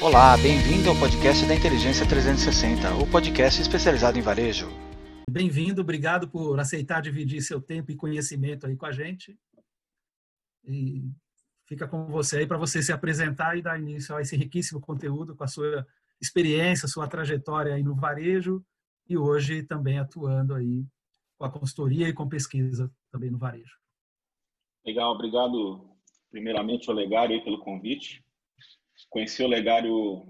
Olá, bem-vindo ao podcast da Inteligência 360, o podcast especializado em varejo. Bem-vindo, obrigado por aceitar dividir seu tempo e conhecimento aí com a gente. E fica com você aí para você se apresentar e dar início a esse riquíssimo conteúdo com a sua experiência, sua trajetória aí no varejo e hoje também atuando aí com a consultoria e com pesquisa também no varejo. Legal, obrigado primeiramente ao Legário pelo convite. Conheci o Legário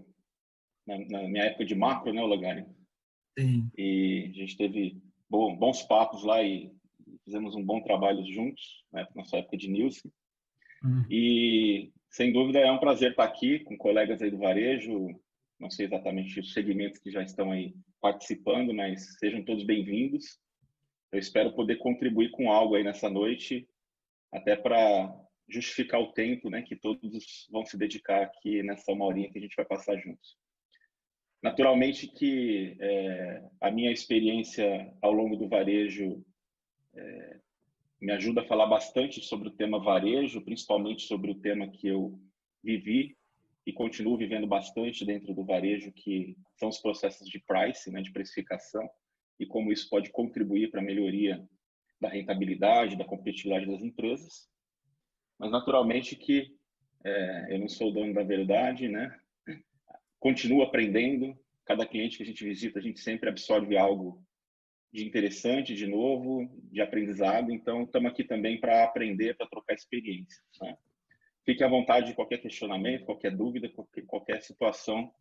na, na, minha época de macro, né, o Legário? Sim. E a gente teve bom, bons papos lá e fizemos um bom trabalho juntos, né, na nossa época de Nielsen. Uhum. E, sem dúvida, é um prazer estar aqui com colegas aí do varejo, não sei exatamente os segmentos que já estão aí participando, mas sejam todos bem-vindos. Eu espero poder contribuir com algo aí nessa noite, até para justificar o tempo né, que todos vão se dedicar aqui nessa uma horinha que a gente vai passar juntos. Naturalmente que é, a minha experiência ao longo do varejo é, me ajuda a falar bastante sobre o tema varejo, principalmente sobre o tema que eu vivi e continuo vivendo bastante dentro do varejo, que são os processos de price, né, de precificação, e como isso pode contribuir para a melhoria da rentabilidade, da competitividade das empresas. Mas, naturalmente, que é, eu não sou o dono da verdade, né? Continuo aprendendo. Cada cliente que a gente visita, a gente sempre absorve algo de interessante, de novo, de aprendizado. Então, estamos aqui também para aprender, para trocar experiência. Né? Fique à vontade de qualquer questionamento, qualquer dúvida, qualquer, situação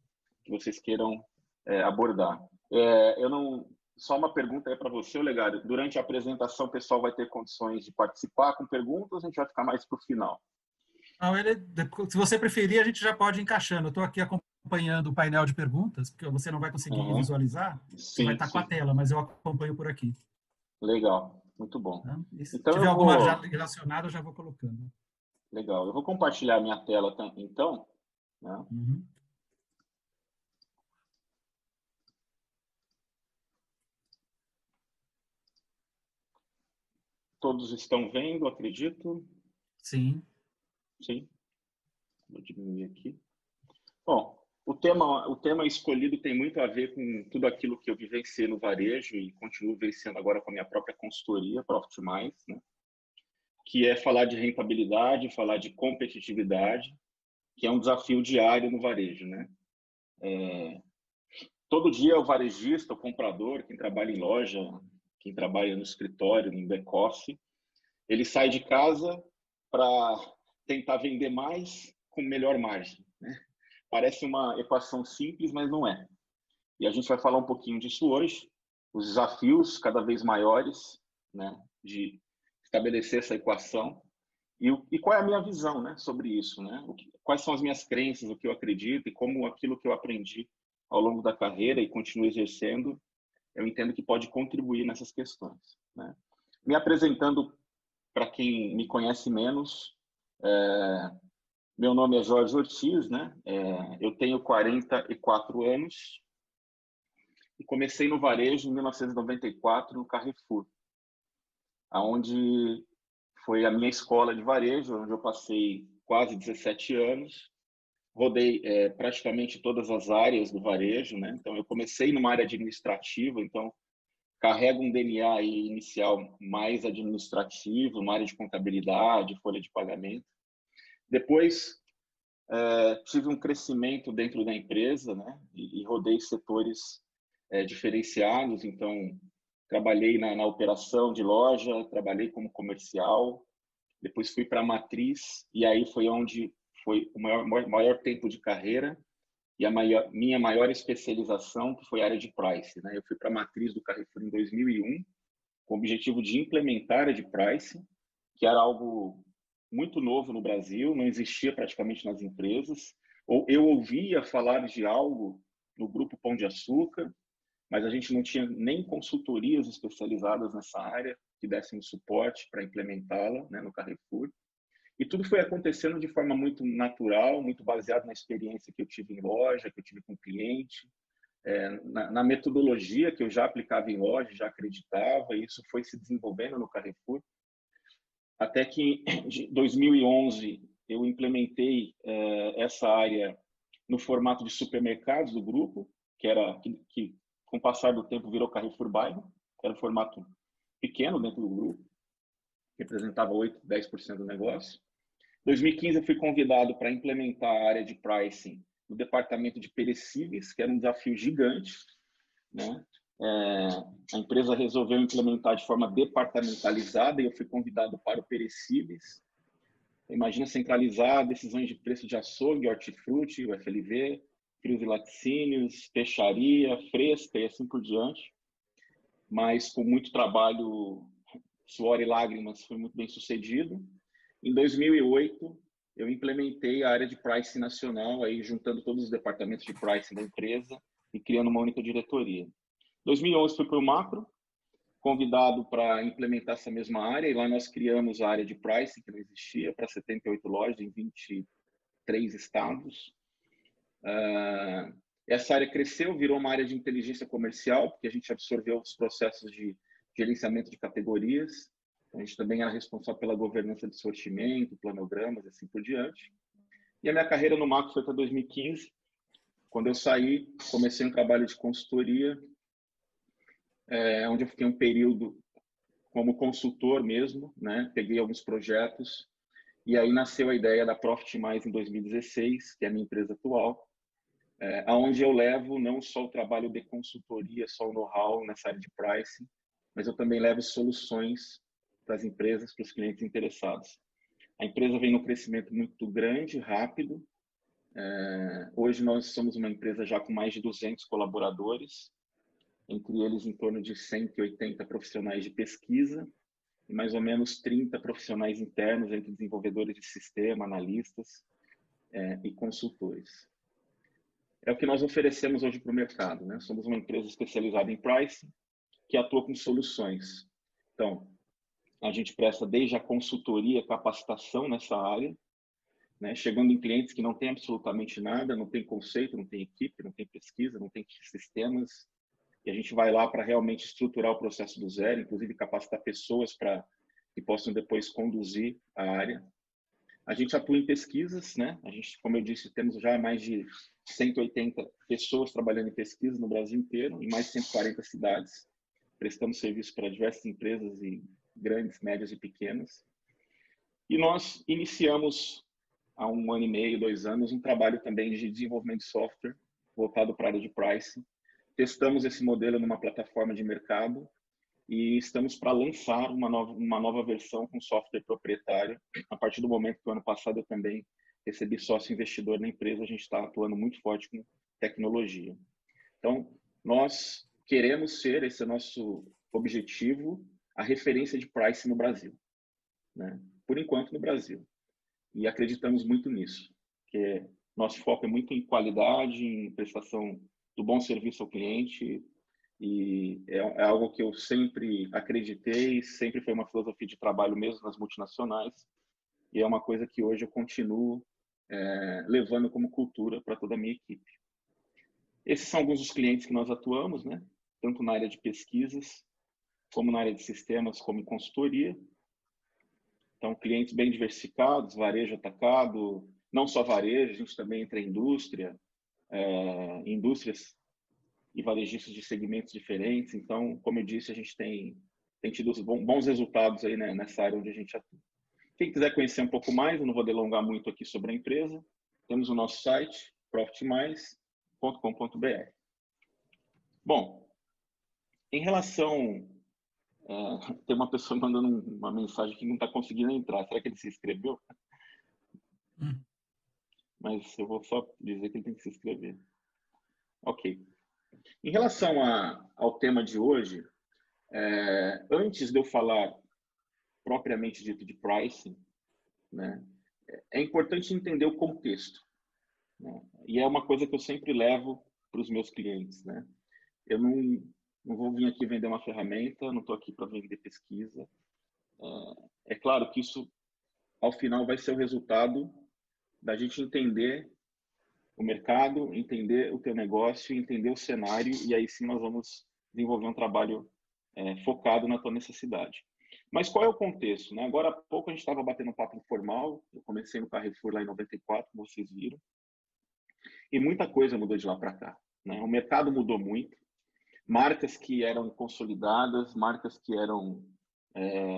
que vocês queiram é, abordar. É, eu não só uma pergunta aí para você, Legário. Durante a apresentação, o pessoal vai ter condições de participar com perguntas, a gente vai ficar mais para o final. Não, ele, se você preferir, a gente já pode ir encaixando. Eu estou aqui acompanhando o painel de perguntas, porque você não vai conseguir uhum. visualizar, sim, você vai estar sim. com a tela, mas eu acompanho por aqui. Legal, muito bom. Tá? Se então, tiver alguma vou... relacionada, eu já vou colocando. Legal. Eu vou compartilhar minha tela então. Né? Uhum. Todos estão vendo, acredito? Sim. Sim. Vou diminuir aqui. Bom, o tema, o tema escolhido tem muito a ver com tudo aquilo que eu vivenciei no varejo e continuo vivenciando agora com a minha própria consultoria, Profit Mais, né? que é falar de rentabilidade, falar de competitividade, que é um desafio diário no varejo, né? É, todo dia o varejista, o comprador, quem trabalha em loja, quem trabalha no escritório, no back-office, ele sai de casa para tentar vender mais com melhor margem. Né? Parece uma equação simples, mas não é. E a gente vai falar um pouquinho disso hoje, os desafios cada vez maiores né, de estabelecer essa equação e, e qual é a minha visão né, sobre isso, né? Que, quais são as minhas crenças, o que eu acredito e como aquilo que eu aprendi ao longo da carreira e continuo exercendo, eu entendo que pode contribuir nessas questões. Né? Me apresentando para quem me conhece menos, é, meu nome é Jorge Ortiz, né? É, eu tenho 44 anos e comecei no varejo em 1994 no Carrefour aonde foi a minha escola de varejo, onde eu passei quase 17 anos. Rodei é, praticamente todas as áreas do varejo, né? Então, eu comecei numa área administrativa, então carrego um DNA inicial mais administrativo, uma área de contabilidade, folha de pagamento. Depois, é, tive um crescimento dentro da empresa, né? E, e rodei setores é, diferenciados, então trabalhei na, na, operação de loja, trabalhei como comercial, depois fui para a matriz e aí foi onde foi o maior, maior tempo de carreira e a maior, minha maior especialização, que foi a área de price. Né? Eu fui para a matriz do Carrefour em 2001 com o objetivo de implementar a área de price, que era algo muito novo no Brasil, não existia praticamente nas empresas. Ou eu ouvia falar de algo no grupo Pão de Açúcar, mas a gente não tinha nem consultorias especializadas nessa área que dessem suporte para implementá-la né, no Carrefour. E tudo foi acontecendo de forma muito natural, muito baseado na experiência que eu tive em loja, que eu tive com cliente, é, na, na, metodologia que eu já aplicava em loja, já acreditava, e isso foi se desenvolvendo no Carrefour. Até que em 2011 eu implementei é, essa área no formato de supermercados do grupo, que era que, que com o passar do tempo virou Carrefour Bairro, era um formato pequeno dentro do grupo, representava 8, 10% do negócio. Em 2015 eu fui convidado para implementar a área de pricing no departamento de perecíveis, que era um desafio gigante, né? É, a empresa resolveu implementar de forma departamentalizada e eu fui convidado para o perecíveis. Imagina centralizar decisões de preço de açougue, hortifruti, o FLV, frios e laticínios, peixaria, fresca e assim por diante. Mas com muito trabalho, suor e lágrimas, foi muito bem sucedido. Em 2008, eu implementei a área de pricing nacional, aí juntando todos os departamentos de pricing da empresa e criando uma única diretoria. 2011 fui para o macro, convidado para implementar essa mesma área, e lá nós criamos a área de pricing, que não existia, para 78 lojas em 23 estados. Uh, essa área cresceu, virou uma área de inteligência comercial, porque a gente absorveu os processos de gerenciamento de categorias. A gente também era responsável pela governança de sortimento, planogramas, assim por diante. E a minha carreira no macro foi até 2015. Quando eu saí, comecei um trabalho de consultoria é, onde eu fiquei um período como consultor mesmo, né? Peguei alguns projetos e aí nasceu a ideia da Profit Mais em 2016, que é a minha empresa atual, é, aonde eu levo não só o trabalho de consultoria, só o know-how nessa área de pricing, mas eu também levo soluções para as empresas, para os clientes interessados. A empresa vem no crescimento muito grande, rápido. É, hoje nós somos uma empresa já com mais de 200 colaboradores, entre eles em torno de 180 profissionais de pesquisa e mais ou menos 30 profissionais internos entre desenvolvedores de sistema, analistas é, e consultores. É o que nós oferecemos hoje para o mercado. Né? Somos uma empresa especializada em pricing que atua com soluções. Então, a gente presta desde a consultoria, capacitação nessa área, né? chegando em clientes que não têm absolutamente nada, não tem conceito, não tem equipe, não tem pesquisa, não tem sistemas, e a gente vai lá para realmente estruturar o processo do zero, inclusive capacitar pessoas para que possam depois conduzir a área. A gente atua em pesquisas, né? A gente, como eu disse, temos já mais de 180 pessoas trabalhando em pesquisa no Brasil inteiro, em mais de 140 cidades. Prestamos serviço para diversas empresas e grandes, médias e pequenas. E nós iniciamos há um ano e meio, dois anos, um trabalho também de desenvolvimento de software voltado para a área de pricing, testamos esse modelo numa plataforma de mercado e estamos para lançar uma nova, uma nova versão com software proprietário. A partir do momento que o ano passado eu também recebi sócio investidor na empresa, a gente está atuando muito forte com tecnologia. Então, nós queremos ser, esse é nosso objetivo, a referência de price no Brasil. Né? Por enquanto, no Brasil. E acreditamos muito nisso, que nosso foco é muito em qualidade, em prestação do bom serviço ao cliente e é, é, algo que eu sempre acreditei, sempre foi uma filosofia de trabalho mesmo nas multinacionais e é uma coisa que hoje eu continuo é, levando como cultura para toda a minha equipe. Esses são alguns dos clientes que nós atuamos, né? Tanto na área de pesquisas, como na área de sistemas, como consultoria. Então, clientes bem diversificados, varejo atacado, não só varejo, a gente também entra em indústria, é, indústrias e varejistas de segmentos diferentes. Então, como eu disse, a gente tem, tem tido bons resultados aí né, nessa área onde a gente atua. Quem quiser conhecer um pouco mais, eu não vou delongar muito aqui sobre a empresa, temos o nosso site, profitmais.com.br. Bom, em relação. Uh, tem uma pessoa mandando uma mensagem que não está conseguindo entrar. Será que ele se inscreveu? Hum mas eu vou só dizer que ele tem que se inscrever. Ok. Em relação a, ao tema de hoje, é, antes de eu falar propriamente dito de pricing, né, é importante entender o contexto. Né? E é uma coisa que eu sempre levo para os meus clientes. Né? Eu não, não vou vir aqui vender uma ferramenta, não estou aqui para vender pesquisa. É, é claro que isso, ao final, vai ser o resultado da gente entender o mercado, entender o teu negócio, entender o cenário e aí sim nós vamos desenvolver um trabalho é, focado na tua necessidade. Mas qual é o contexto? Né? Agora há pouco a gente estava batendo um papo informal, eu comecei no Carrefour lá em 94, como vocês viram. E muita coisa mudou de lá para cá. Né? O mercado mudou muito. Marcas que eram consolidadas, marcas que eram é,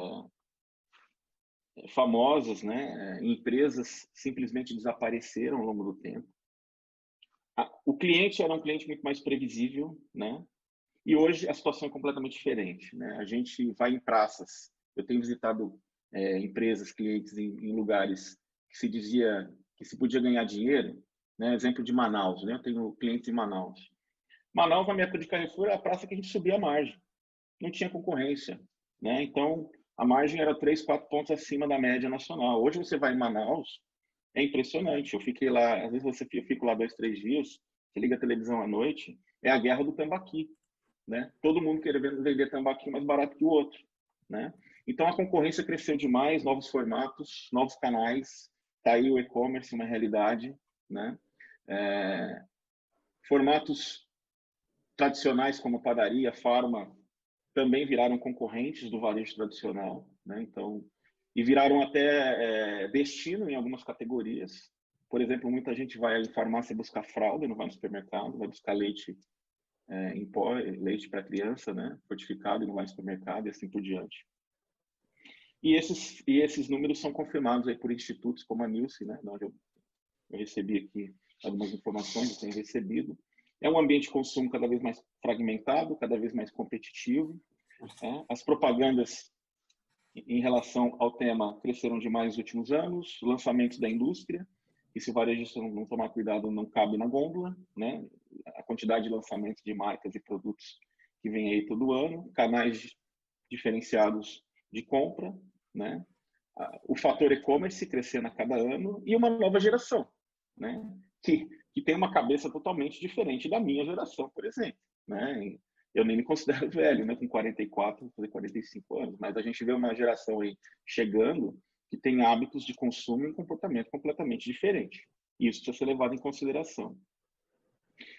famosas, né? empresas simplesmente desapareceram ao longo do tempo. O cliente era um cliente muito mais previsível, né? E hoje a situação é completamente diferente, né? A gente vai em praças. Eu tenho visitado é, empresas, clientes em, em, lugares que se dizia que se podia ganhar dinheiro, né? Exemplo de Manaus, né? Eu tenho clientes em Manaus. Manaus, na minha de Carrefour, era a praça que a gente subia a margem. Não tinha concorrência, né? Então, a margem era 3, 4 pontos acima da média nacional. Hoje você vai em Manaus, é impressionante. Eu fiquei lá, às vezes você eu fico lá dois, três dias, você liga a televisão à noite, é a guerra do tambaqui, né? Todo mundo querendo vender tambaqui mais barato que o outro, né? Então a concorrência cresceu demais, novos formatos, novos canais, tá aí o e-commerce uma realidade, né? É, formatos tradicionais como padaria, farma, também viraram concorrentes do varejo tradicional, né? Então e viraram até é, destino em algumas categorias. Por exemplo, muita gente vai em farmácia buscar fralda, não vai no supermercado, vai buscar leite é, em pó, leite para criança, né, fortificado e não vai no supermercado e assim por diante. E esses e esses números são confirmados aí por institutos como a Nielsen, né, onde eu, eu recebi aqui algumas informações, eu tenho recebido. É um ambiente de consumo cada vez mais fragmentado, cada vez mais competitivo. Né? As propagandas em relação ao tema cresceram demais nos últimos anos, lançamentos da indústria, e se o varejista não tomar cuidado, não cabe na gôndola, né? A quantidade de lançamentos de marcas e produtos que vem aí todo ano, canais diferenciados de compra, né? O fator e-commerce crescendo a cada ano e uma nova geração, né? Que, que tem uma cabeça totalmente diferente da minha geração, por exemplo, né? eu nem me considero velho, né? Com 44, fazer 45 anos, mas a gente vê uma geração aí chegando que tem hábitos de consumo e um comportamento completamente diferente. Isso precisa ser levado em consideração.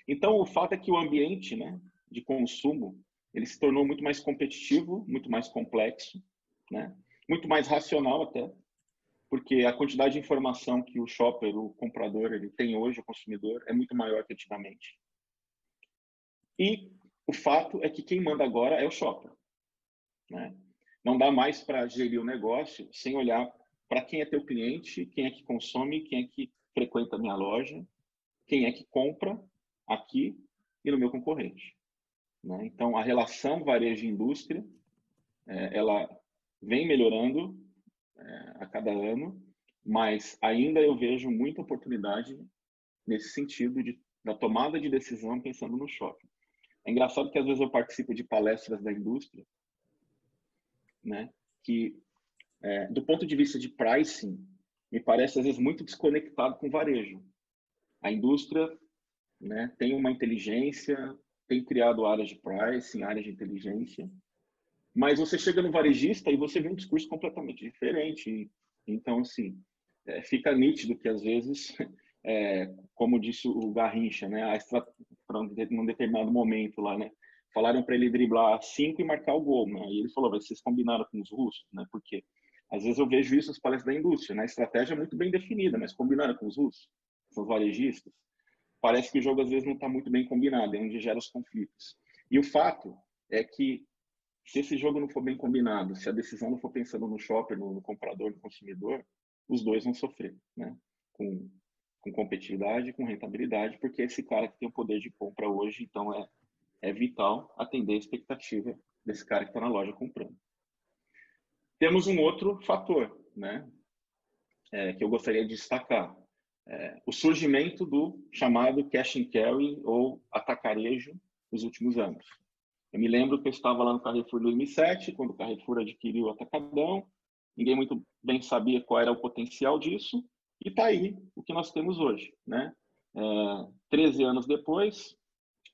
Então, o fato é que o ambiente, né, de consumo, ele se tornou muito mais competitivo, muito mais complexo, né? Muito mais racional até, porque a quantidade de informação que o shopper, o comprador, ele tem hoje, o consumidor, é muito maior que antigamente. E o fato é que quem manda agora é o shopper. Né? Não dá mais para gerir o negócio sem olhar para quem é teu cliente, quem é que consome, quem é que frequenta a minha loja, quem é que compra aqui e no meu concorrente. Né? Então, a relação varejo-indústria, é, ela vem melhorando a cada ano, mas ainda eu vejo muita oportunidade nesse sentido de, da tomada de decisão pensando no shopping. É engraçado que às vezes eu participo de palestras da indústria, né? Que é, do ponto de vista de pricing, me parece às vezes muito desconectado com o varejo. A indústria, né? Tem uma inteligência, tem criado áreas de pricing, áreas de inteligência, mas você chega no varejista e você vê um discurso completamente diferente. Então, assim, é, fica nítido que às vezes é, como disse o Garrincha, né, para um determinado momento lá, né, falaram para ele driblar cinco e marcar o gol, né, e ele falou, vocês combinaram com os russos, né, porque às vezes eu vejo isso nas palestras da indústria, né, a estratégia é muito bem definida, mas combinaram com os russos, são os varejistas, parece que o jogo às vezes não está muito bem combinado, é onde gera os conflitos. E o fato é que se esse jogo não for bem combinado, se a decisão não for pensando no shopper, no, comprador, no consumidor, os dois vão sofrer, né? Com com competitividade, com rentabilidade, porque esse cara que tem o poder de compra hoje, então é, é vital atender a expectativa desse cara que está na loja comprando. Temos um outro fator, né, é, que eu gostaria de destacar, é, o surgimento do chamado cash and carry ou atacarejo nos últimos anos. Eu me lembro que eu estava lá no Carrefour em 2007, quando o Carrefour adquiriu o Atacadão, ninguém muito bem sabia qual era o potencial disso, e está aí o que nós temos hoje. Né? É, 13 anos depois,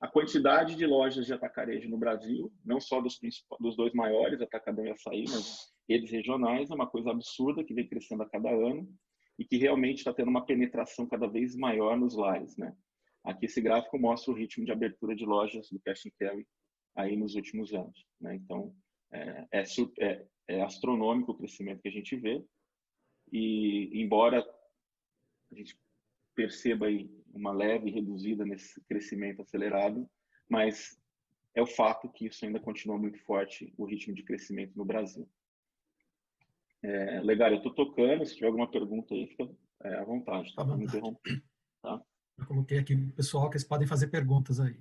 a quantidade de lojas de atacarejo no Brasil, não só dos, dos dois maiores, Atacadão e Açaí, mas redes regionais, é uma coisa absurda que vem crescendo a cada ano e que realmente está tendo uma penetração cada vez maior nos lares. Né? Aqui esse gráfico mostra o ritmo de abertura de lojas do Cash and Carry aí nos últimos anos. Né? Então, é, é, é, é astronômico o crescimento que a gente vê e, embora a gente perceba aí uma leve reduzida nesse crescimento acelerado, mas é o fato que isso ainda continua muito forte, o ritmo de crescimento no Brasil. É, legal, eu estou tocando, se tiver alguma pergunta aí, fica é, à vontade, tá? Não me interromper, tá? Eu coloquei aqui pessoal que eles podem fazer perguntas aí.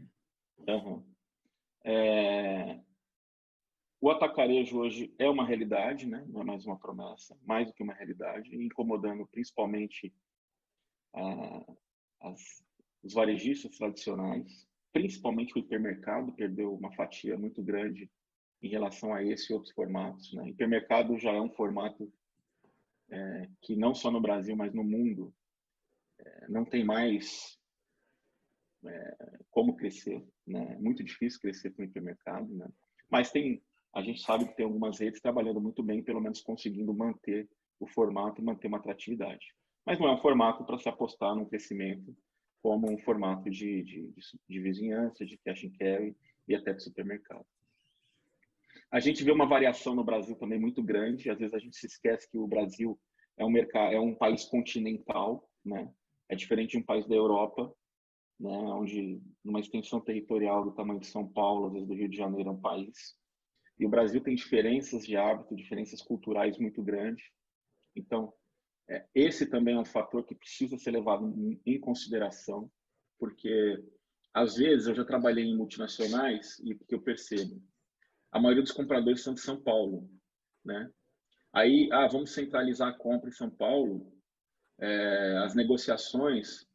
Uhum. É... O atacarejo hoje é uma realidade, né? não é mais uma promessa, mais do que uma realidade, incomodando principalmente ah, as, os varejistas tradicionais, principalmente o hipermercado, perdeu uma fatia muito grande em relação a esse e outros formatos. Né? Hipermercado já é um formato é, que não só no Brasil, mas no mundo, é, não tem mais é, como crescer. Né? É muito difícil crescer com o hipermercado, né? mas tem, a gente sabe que tem algumas redes trabalhando muito bem, pelo menos conseguindo manter o formato e manter uma atratividade. Mas não é um formato para se apostar num crescimento como um formato de, de, de, de vizinhança, de cash and carry e até de supermercado. A gente vê uma variação no Brasil também muito grande. Às vezes a gente se esquece que o Brasil é um mercado, é um país continental, né? É diferente de um país da Europa, né? Onde numa extensão territorial do tamanho de São Paulo, às vezes do Rio de Janeiro é um país. E o Brasil tem diferenças de hábito, diferenças culturais muito grandes. Então, é, esse também é um fator que precisa ser levado em consideração, porque às vezes eu já trabalhei em multinacionais e que eu percebo a maioria dos compradores são de São Paulo, né? Aí, ah, vamos centralizar a compra em São Paulo, é, as negociações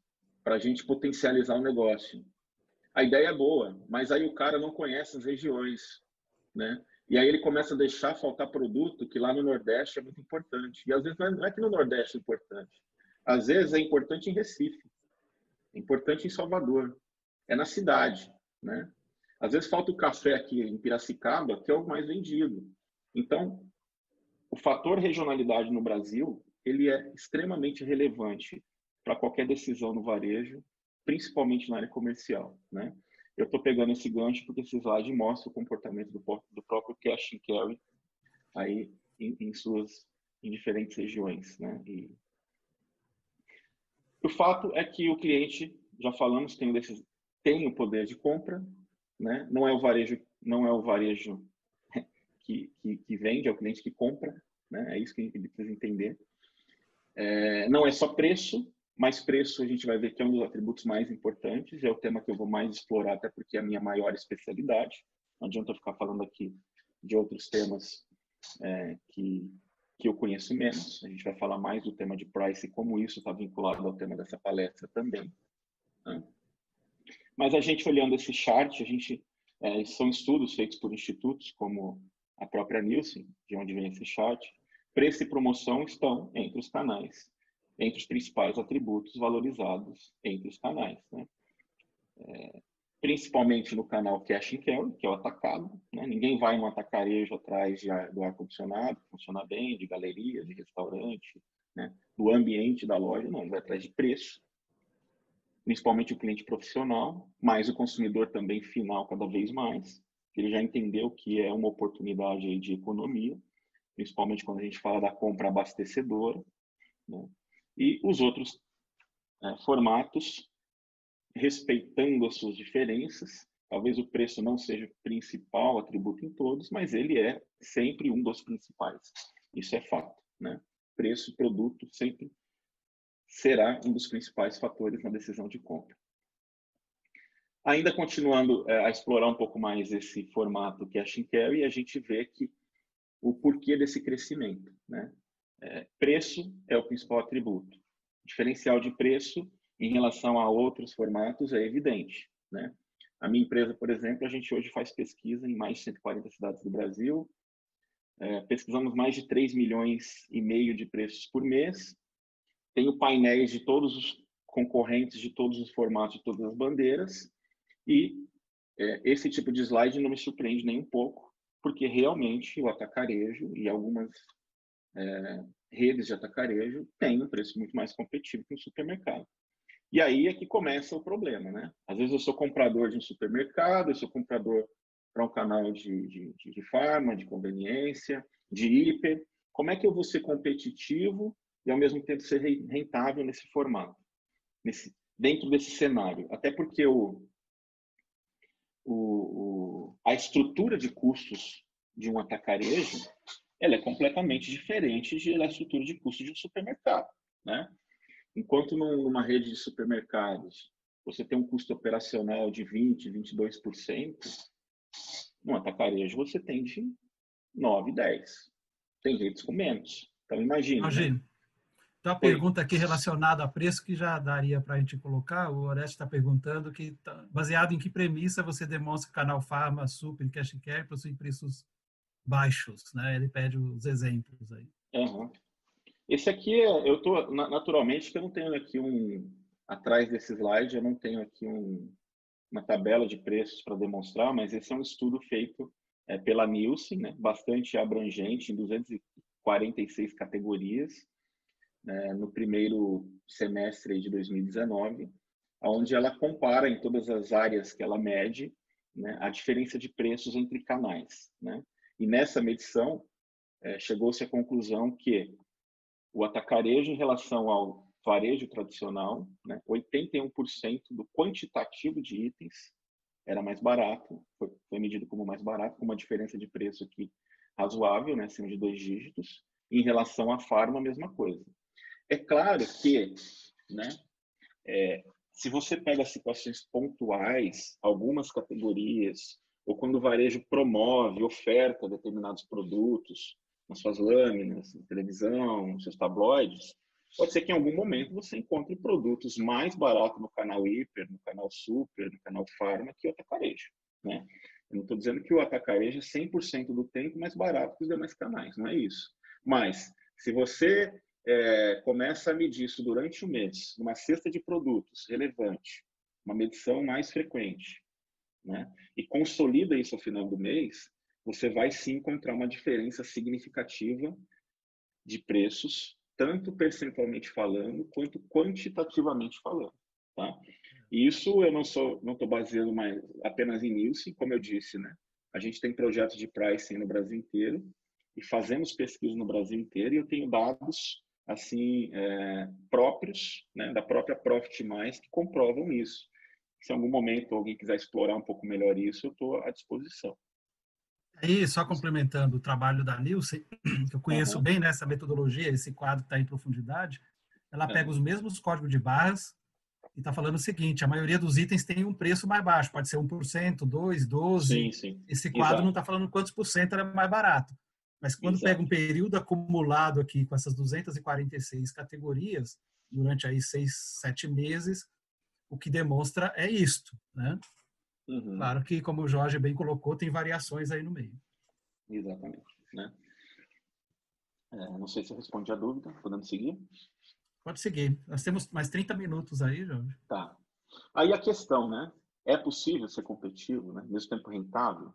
para a gente potencializar o negócio. A ideia é boa, mas aí o cara não conhece as regiões, né? E aí ele começa a deixar faltar produto que lá no Nordeste é muito importante. E às vezes não é, é que no Nordeste é importante. Às vezes é importante em Recife, é importante em Salvador, é na cidade, né? Às vezes falta o café aqui em Piracicaba, que é o mais vendido. Então, o fator regionalidade no Brasil, ele é extremamente relevante para qualquer decisão no varejo, principalmente na área comercial, né? Eu estou pegando esse gancho porque esse slide mostra o comportamento do, do próprio cash and carry aí em, em suas em diferentes regiões, né? E o fato é que o cliente, já falamos, tem, desses, tem o poder de compra, né? Não é o varejo, não é o varejo que, que, que vende, é o cliente que compra, né? É isso que ele precisa entender. É, não é só preço, mas preço a gente vai ver que é um dos atributos mais importantes, é o tema que eu vou mais explorar, até porque é a minha maior especialidade. Não adianta eu ficar falando aqui de outros temas é, que, que eu conheço menos. A gente vai falar mais do tema de price e como isso está vinculado ao tema dessa palestra também. Né? Mas a gente olhando esse chart, a gente é, são estudos feitos por institutos como a própria Nielsen, de onde vem esse chart. Preço e promoção estão entre os canais, entre os principais atributos valorizados entre os canais. Né? É, principalmente no canal Cash and Carry, que é o atacado. Né? Ninguém vai no atacarejo atrás ar, do ar-condicionado, que funciona bem, de galeria, de restaurante, né? do ambiente da loja, não, ele vai atrás de preço principalmente o cliente profissional, mas o consumidor também final cada vez mais. Ele já entendeu que é uma oportunidade de economia, principalmente quando a gente fala da compra abastecedora. Né? E os outros é, formatos, respeitando as suas diferenças, talvez o preço não seja o principal atributo em todos, mas ele é sempre um dos principais. Isso é fato. Né? Preço, produto, sempre será um dos principais fatores na decisão de compra. Ainda continuando é, a explorar um pouco mais esse formato cash and carry, a gente vê que o porquê desse crescimento. Né? É, preço é o principal atributo. O diferencial de preço em relação a outros formatos é evidente. Né? A minha empresa, por exemplo, a gente hoje faz pesquisa em mais de 140 cidades do Brasil. É, pesquisamos mais de 3 milhões e meio de preços por mês tenho painéis de todos os concorrentes, de todos os formatos, de todas as bandeiras, e é, esse tipo de slide não me surpreende nem um pouco, porque realmente o atacarejo e algumas é, redes de atacarejo têm um preço muito mais competitivo que o supermercado. E aí é que começa o problema, né? Às vezes eu sou comprador de um supermercado, eu sou comprador para um canal de, de, de farma, de conveniência, de hiper. Como é que eu vou ser competitivo e ao mesmo tempo ser rentável nesse formato, nesse, dentro desse cenário, até porque o, o, o, a estrutura de custos de um atacarejo ela é completamente diferente da estrutura de custos de um supermercado, né? Enquanto numa rede de supermercados você tem um custo operacional de 20, 22%, no atacarejo você tem de 9, 10. Tem redes com menos. Então imagina. Imagina. Né? Então, a pergunta aqui relacionada a preço que já daria para a gente colocar, o Oreste está perguntando que, tá, baseado em que premissa você demonstra que o canal Farma, Super e Cash Care possuem preços baixos, né? Ele pede os exemplos aí. Uhum. Esse aqui, eu tô naturalmente que eu não tenho aqui um atrás desse slide, eu não tenho aqui um, uma tabela de preços para demonstrar, mas esse é um estudo feito é, pela Nielsen, né? Bastante abrangente em 246 categorias né, no primeiro semestre de 2019, onde ela compara em todas as áreas que ela mede né, a diferença de preços entre canais. Né? E nessa medição, é, chegou-se à conclusão que o atacarejo em relação ao varejo tradicional, né, 81% do quantitativo de itens era mais barato, foi, foi, medido como mais barato, com uma diferença de preço aqui razoável, né, acima de dois dígitos. Em relação à farma, a mesma coisa. É claro que, né, é, se você pega situações pontuais, algumas categorias, ou quando o varejo promove, oferta determinados produtos nas suas lâminas, na televisão, nos seus tabloides, pode ser que em algum momento você encontre produtos mais baratos no canal hiper, no canal super, no canal farma que o atacarejo, né? Eu não estou dizendo que o atacarejo é 100% do tempo mais barato que os demais canais, não é isso. Mas, se você é, começa a medir isso durante o mês, numa cesta de produtos relevante, uma medição mais frequente, né? e consolida isso ao final do mês, você vai sim encontrar uma diferença significativa de preços, tanto percentualmente falando, quanto quantitativamente falando. Tá? E isso eu não sou, não estou baseando mais apenas em Nielsen, como eu disse, né? A gente tem projetos de pricing no Brasil inteiro e fazemos pesquisa no Brasil inteiro e eu tenho dados assim é, próprios né, da própria Profit Mais que comprovam isso. Se em algum momento alguém quiser explorar um pouco melhor isso, eu estou à disposição. Aí, só complementando o trabalho da Nilce, que eu conheço uhum. bem nessa metodologia, esse quadro está em profundidade, ela é. pega os mesmos códigos de barras e está falando o seguinte, a maioria dos itens tem um preço mais baixo, pode ser 1%, 2%, 12%. Sim, sim. Esse quadro Exato. não está falando quantos por cento era mais barato. Mas quando Exato. pega um período acumulado aqui com essas 246 categorias, durante aí seis, sete meses, o que demonstra é isto, né? Uhum. Claro que, como o Jorge bem colocou, tem variações aí no meio. Exatamente, né? É, não sei se eu respondi a dúvida, podemos seguir? Pode seguir. Nós temos mais 30 minutos aí, Jorge. Tá. Aí a questão, né? É possível ser competitivo, né? mesmo tempo rentável?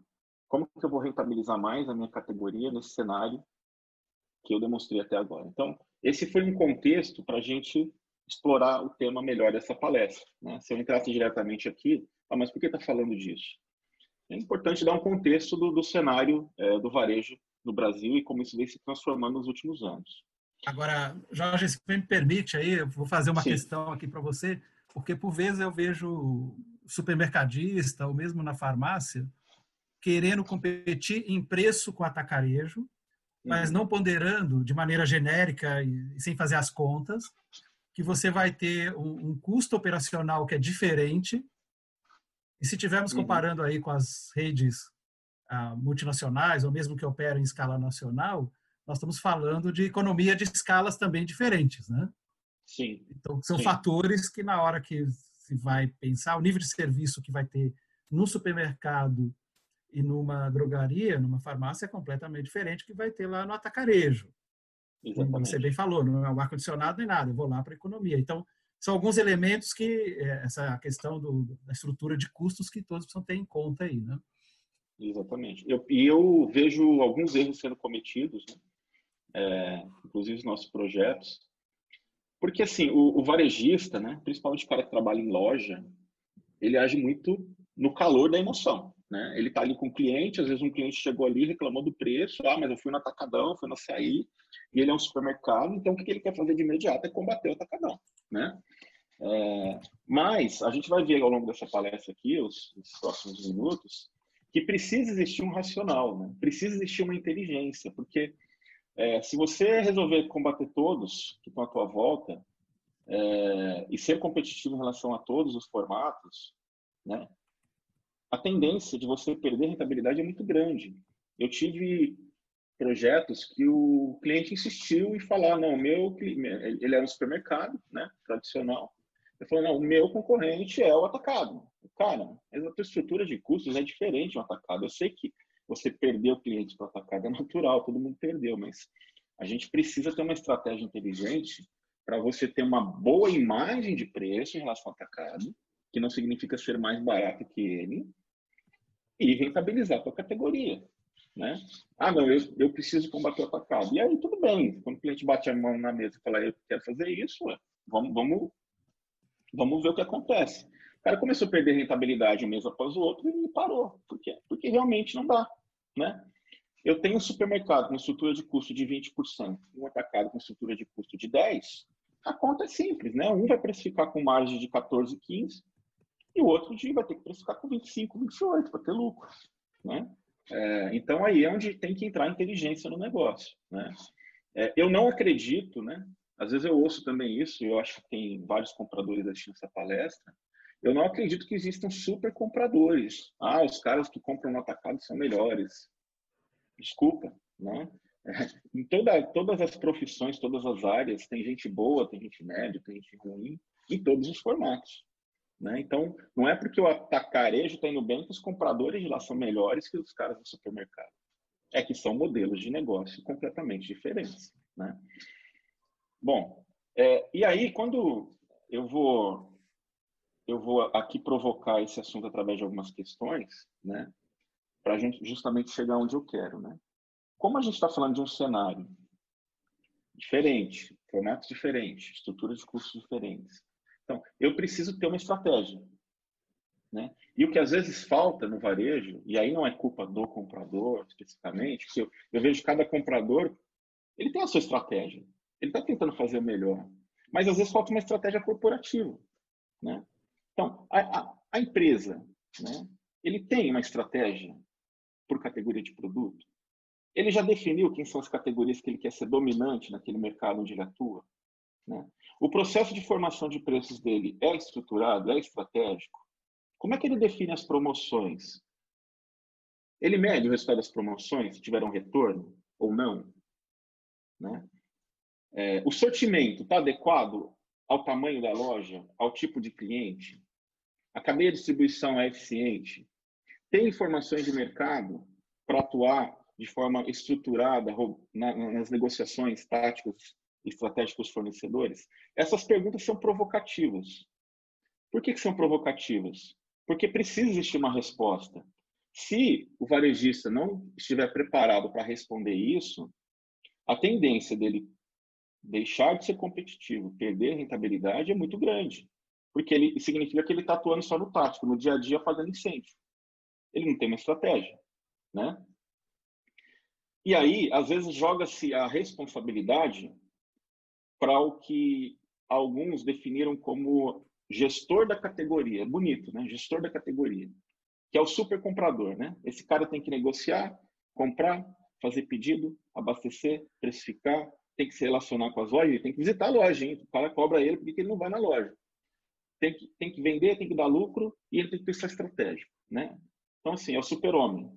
como que eu vou rentabilizar mais a minha categoria nesse cenário que eu demonstrei até agora. Então, esse foi um contexto para a gente explorar o tema melhor dessa palestra. Né? Se eu entrasse diretamente aqui, ah, mas por que está falando disso? É importante dar um contexto do, do cenário é, do varejo no Brasil e como isso vem se transformando nos últimos anos. Agora, Jorge, se me permite aí, eu vou fazer uma Sim. questão aqui para você, porque por vezes eu vejo supermercadista ou mesmo na farmácia querendo competir em preço com atacarejo, mas uhum. não ponderando de maneira genérica e sem fazer as contas, que você vai ter um, um custo operacional que é diferente. E se estivermos uhum. comparando aí com as redes ah, multinacionais, ou mesmo que operam em escala nacional, nós estamos falando de economia de escalas também diferentes, né? Sim. Então, são Sim. fatores que na hora que se vai pensar, o nível de serviço que vai ter no supermercado e numa drogaria, numa farmácia, é completamente diferente que vai ter lá no atacarejo. Exatamente. Como você bem falou, não é o ar-condicionado nem nada, eu vou lá para a economia. Então, são alguns elementos que, é, essa questão do, da estrutura de custos que todos precisam ter em conta aí, né? Exatamente. Eu, e eu vejo alguns erros sendo cometidos, né? é, inclusive os nossos projetos, porque assim, o, o varejista, né, principalmente o cara que trabalha em loja, ele age muito no calor da emoção. Né? Ele está ali com o cliente, às vezes um cliente chegou ali reclamou do preço, ah, mas eu fui no Atacadão, fui no Açaí, e ele é um supermercado, então o que ele quer fazer de imediato é combater o Atacadão. Né? É, mas a gente vai ver ao longo dessa palestra aqui, os, os próximos minutos, que precisa existir um racional, né? precisa existir uma inteligência, porque é, se você resolver combater todos que estão à tua volta é, e ser competitivo em relação a todos os formatos, né, a tendência de você perder rentabilidade é muito grande. Eu tive projetos que o cliente insistiu em falar, não, meu ele era um supermercado, né, tradicional. Ele falou, não, o meu concorrente é o atacado. Cara, a tua estrutura de custos é diferente do atacado. Eu sei que você perdeu clientes para o atacado é natural, todo mundo perdeu, mas a gente precisa ter uma estratégia inteligente para você ter uma boa imagem de preço em relação ao atacado, que não significa ser mais barato que ele, e rentabilizar tua categoria. Né? Ah, não, eu, eu preciso combater o atacado. E aí, tudo bem. Quando o cliente bate a mão na mesa e fala, eu quero fazer isso, vamos, vamos, vamos ver o que acontece. O cara começou a perder rentabilidade um mês após o outro e parou. Por quê? Porque realmente não dá. Né? Eu tenho um supermercado com estrutura de custo de 20%, um atacado com estrutura de custo de 10%, a conta é simples, né? Um vai precificar com margem de 14, 15, e o outro dia vai ter que precificar com 25, 28 para ter lucro, né? É, então aí é onde tem que entrar inteligência no negócio, né? É, eu não acredito, né? Às vezes eu ouço também isso, e eu acho que tem vários compradores assistindo essa palestra, eu não acredito que existam super compradores. Ah, os caras que compram no atacado são melhores. Desculpa, né? Em toda, todas as profissões, todas as áreas, tem gente boa, tem gente média, tem gente ruim, em todos os formatos. Né? Então, não é porque o atacarejo está indo bem que os compradores de lá são melhores que os caras do supermercado. É que são modelos de negócio completamente diferentes. Né? Bom, é, e aí, quando eu vou eu vou aqui provocar esse assunto através de algumas questões, né, para a gente justamente chegar onde eu quero, né? Como a gente está falando de um cenário diferente, formatos diferentes, estruturas de custos diferentes, então eu preciso ter uma estratégia, né? E o que às vezes falta no varejo, e aí não é culpa do comprador especificamente, porque eu, eu vejo cada comprador, ele tem a sua estratégia, ele está tentando fazer o melhor, mas às vezes falta uma estratégia corporativa, né? Então, a, a, a empresa, né, ele tem uma estratégia por categoria de produto? Ele já definiu quem são as categorias que ele quer ser dominante naquele mercado onde ele atua? Né? O processo de formação de preços dele é estruturado, é estratégico? Como é que ele define as promoções? Ele mede o resultado das promoções, se tiveram retorno ou não? Né? É, o sortimento está adequado ao tamanho da loja, ao tipo de cliente? A cadeia de distribuição é eficiente? Tem informações de mercado para atuar de forma estruturada nas negociações táticas e estratégicas com os fornecedores? Essas perguntas são provocativas. Por que, que são provocativas? Porque precisa existir uma resposta. Se o varejista não estiver preparado para responder isso, a tendência dele deixar de ser competitivo, perder rentabilidade é muito grande. Porque ele significa que ele está atuando só no tático, no dia a dia fazendo incêndio. Ele não tem uma estratégia, né? E aí, às vezes, joga-se a responsabilidade para o que alguns definiram como gestor da categoria. Bonito, né? Gestor da categoria. Que é o super comprador, né? Esse cara tem que negociar, comprar, fazer pedido, abastecer, precificar, tem que se relacionar com as lojas, tem que visitar a loja, hein? O cara cobra ele porque ele não vai na loja. Tem que, tem que vender, tem que dar lucro e ele tem que ter essa estratégia, né? Então, assim, é o super-homem.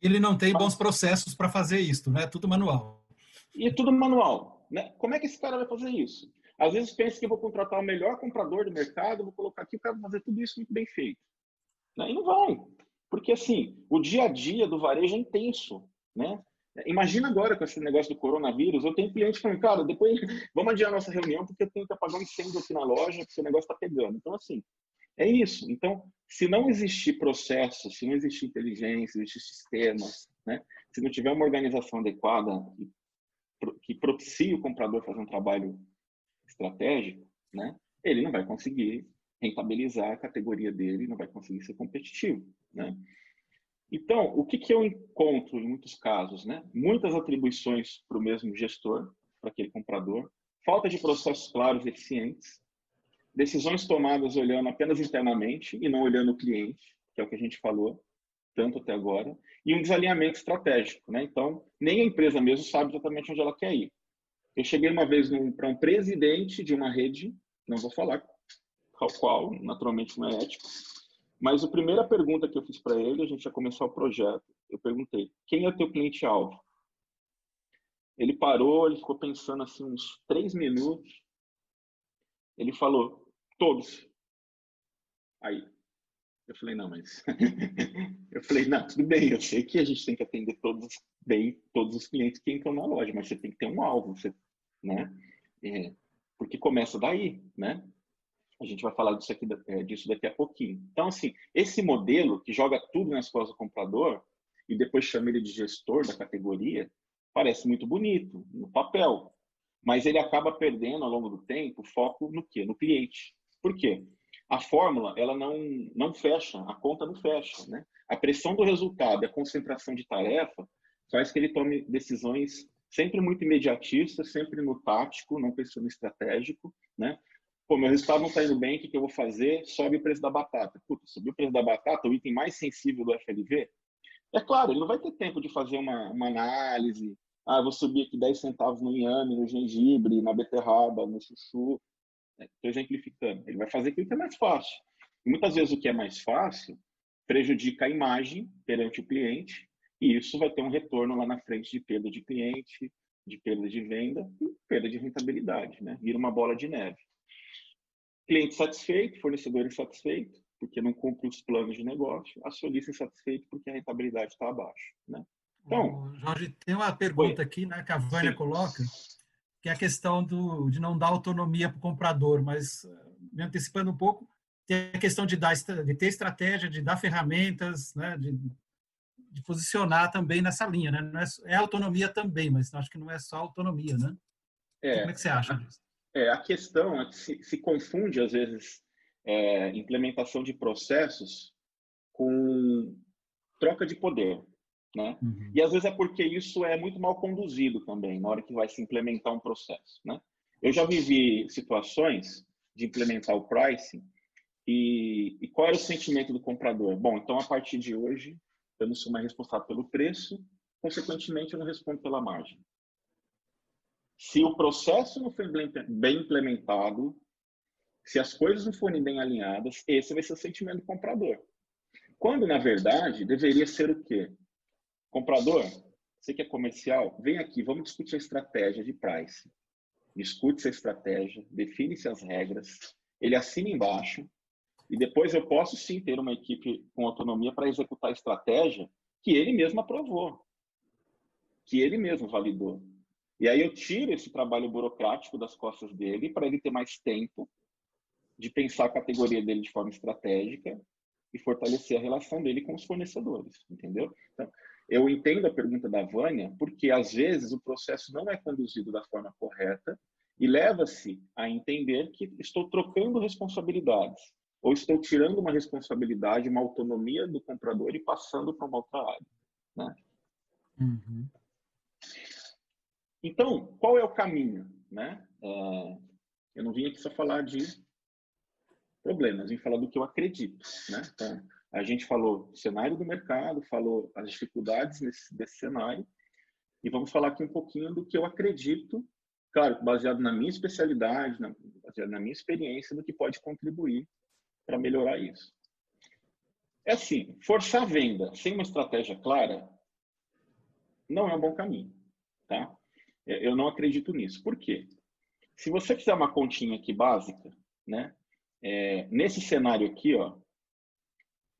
Ele não tem bons processos para fazer isso, né? Tudo manual. E é tudo manual. Né? Como é que esse cara vai fazer isso? Às vezes pensa que eu vou contratar o melhor comprador do mercado, vou colocar aqui, o cara fazer tudo isso muito bem feito. Né? E não vai. Porque, assim, o dia a dia do varejo é intenso, né? Imagina agora com esse negócio do coronavírus, eu tenho cliente falando, cara, depois vamos adiar nossa reunião porque eu tenho que apagar um incêndio aqui na loja porque o negócio está pegando. Então, assim, é isso. Então, se não existir processo, se não existir inteligência, existir sistemas, né? se não tiver uma organização adequada que propicie o comprador fazer um trabalho estratégico, né? ele não vai conseguir rentabilizar a categoria dele, não vai conseguir ser competitivo. Né? Então, o que, que eu encontro em muitos casos? Né? Muitas atribuições para o mesmo gestor, para aquele comprador, falta de processos claros e eficientes, decisões tomadas olhando apenas internamente e não olhando o cliente, que é o que a gente falou tanto até agora, e um desalinhamento estratégico. Né? Então, nem a empresa mesmo sabe exatamente onde ela quer ir. Eu cheguei uma vez para um presidente de uma rede, não vou falar qual, qual naturalmente não é ético, mas a primeira pergunta que eu fiz para ele, a gente ia começar o projeto, eu perguntei, quem é o teu cliente-alvo? Ele parou, ele ficou pensando assim uns três minutos, ele falou, todos. Aí, eu falei, não, mas... eu falei, não, tudo bem, eu sei que a gente tem que atender todos bem, todos os clientes que entram na loja, mas você tem que ter um alvo, você, né? É, porque começa daí, né? A gente vai falar disso, aqui, é, disso daqui a pouquinho. Então, assim, esse modelo que joga tudo nas costas do comprador e depois chama ele de gestor da categoria, parece muito bonito no papel, mas ele acaba perdendo ao longo do tempo foco no quê? No cliente. Por quê? A fórmula, ela não, não fecha, a conta não fecha, né? A pressão do resultado e a concentração de tarefa faz que ele tome decisões sempre muito imediatistas, sempre no tático, não pensando no estratégico, né? Pô, meu resultado não está indo bem, o que, que eu vou fazer? Sobe o preço da batata. Puta, subiu o preço da batata, o item mais sensível do FLV. É claro, ele não vai ter tempo de fazer uma, uma análise. Ah, vou subir aqui 10 centavos no inhame, no gengibre, na beterraba, no chuchu. Estou exemplificando. Ele vai fazer aquilo que é mais fácil. E muitas vezes o que é mais fácil prejudica a imagem perante o cliente e isso vai ter um retorno lá na frente de perda de cliente, de perda de venda e perda de rentabilidade, né? Vira uma bola de neve. Cliente satisfeito, fornecedor insatisfeito, porque não cumpre os planos de negócio, acionista insatisfeito porque a rentabilidade está abaixo, né? Então, Jorge, tem uma pergunta aqui, né, que a Vânia Sim. coloca, que é a questão do, de não dar autonomia para o comprador, mas eh, me antecipando um pouco, tem a questão de, dar, de ter estratégia, de dar ferramentas, né, de, de posicionar também nessa linha, né? Não é, é autonomia também, mas acho que não é só autonomia, né? É, Como é que você acha disso? É, a questão é que se, se confunde, às vezes, é, implementação de processos com troca de poder. Né? Uhum. E às vezes é porque isso é muito mal conduzido também, na hora que vai se implementar um processo. Né? Eu já vivi situações de implementar o pricing e, e qual era o sentimento do comprador? Bom, então a partir de hoje eu não sou mais responsável pelo preço, consequentemente eu não respondo pela margem. Se o processo não foi bem implementado, se as coisas não forem bem alinhadas, esse vai ser o sentimento do comprador. Quando, na verdade, deveria ser o quê? Comprador, você que é comercial, vem aqui, vamos discutir a estratégia de price. Discute essa estratégia, define-se as regras, ele assina embaixo, e depois eu posso sim ter uma equipe com autonomia para executar a estratégia que ele mesmo aprovou, que ele mesmo validou. E aí eu tiro esse trabalho burocrático das costas dele para ele ter mais tempo de pensar a categoria dele de forma estratégica e fortalecer a relação dele com os fornecedores, entendeu? Então, eu entendo a pergunta da Vânia, porque às vezes o processo não é conduzido da forma correta e leva-se a entender que estou trocando responsabilidades ou estou tirando uma responsabilidade, uma autonomia do comprador e passando para uma outra área, né? Uhum. Então, qual é o caminho, né? Uh, eu não vim aqui só falar de problemas, vim falar do que eu acredito, né? Então, a gente falou cenário do mercado, falou as dificuldades nesse, desse cenário, e vamos falar aqui um pouquinho do que eu acredito, claro, baseado na minha especialidade, na, baseado na minha experiência, do que pode contribuir para melhorar isso. É assim, forçar a venda sem uma estratégia clara não é um bom caminho, tá? Eu não acredito nisso. Por quê? Se você fizer uma continha aqui básica, né? É, nesse cenário aqui, ó,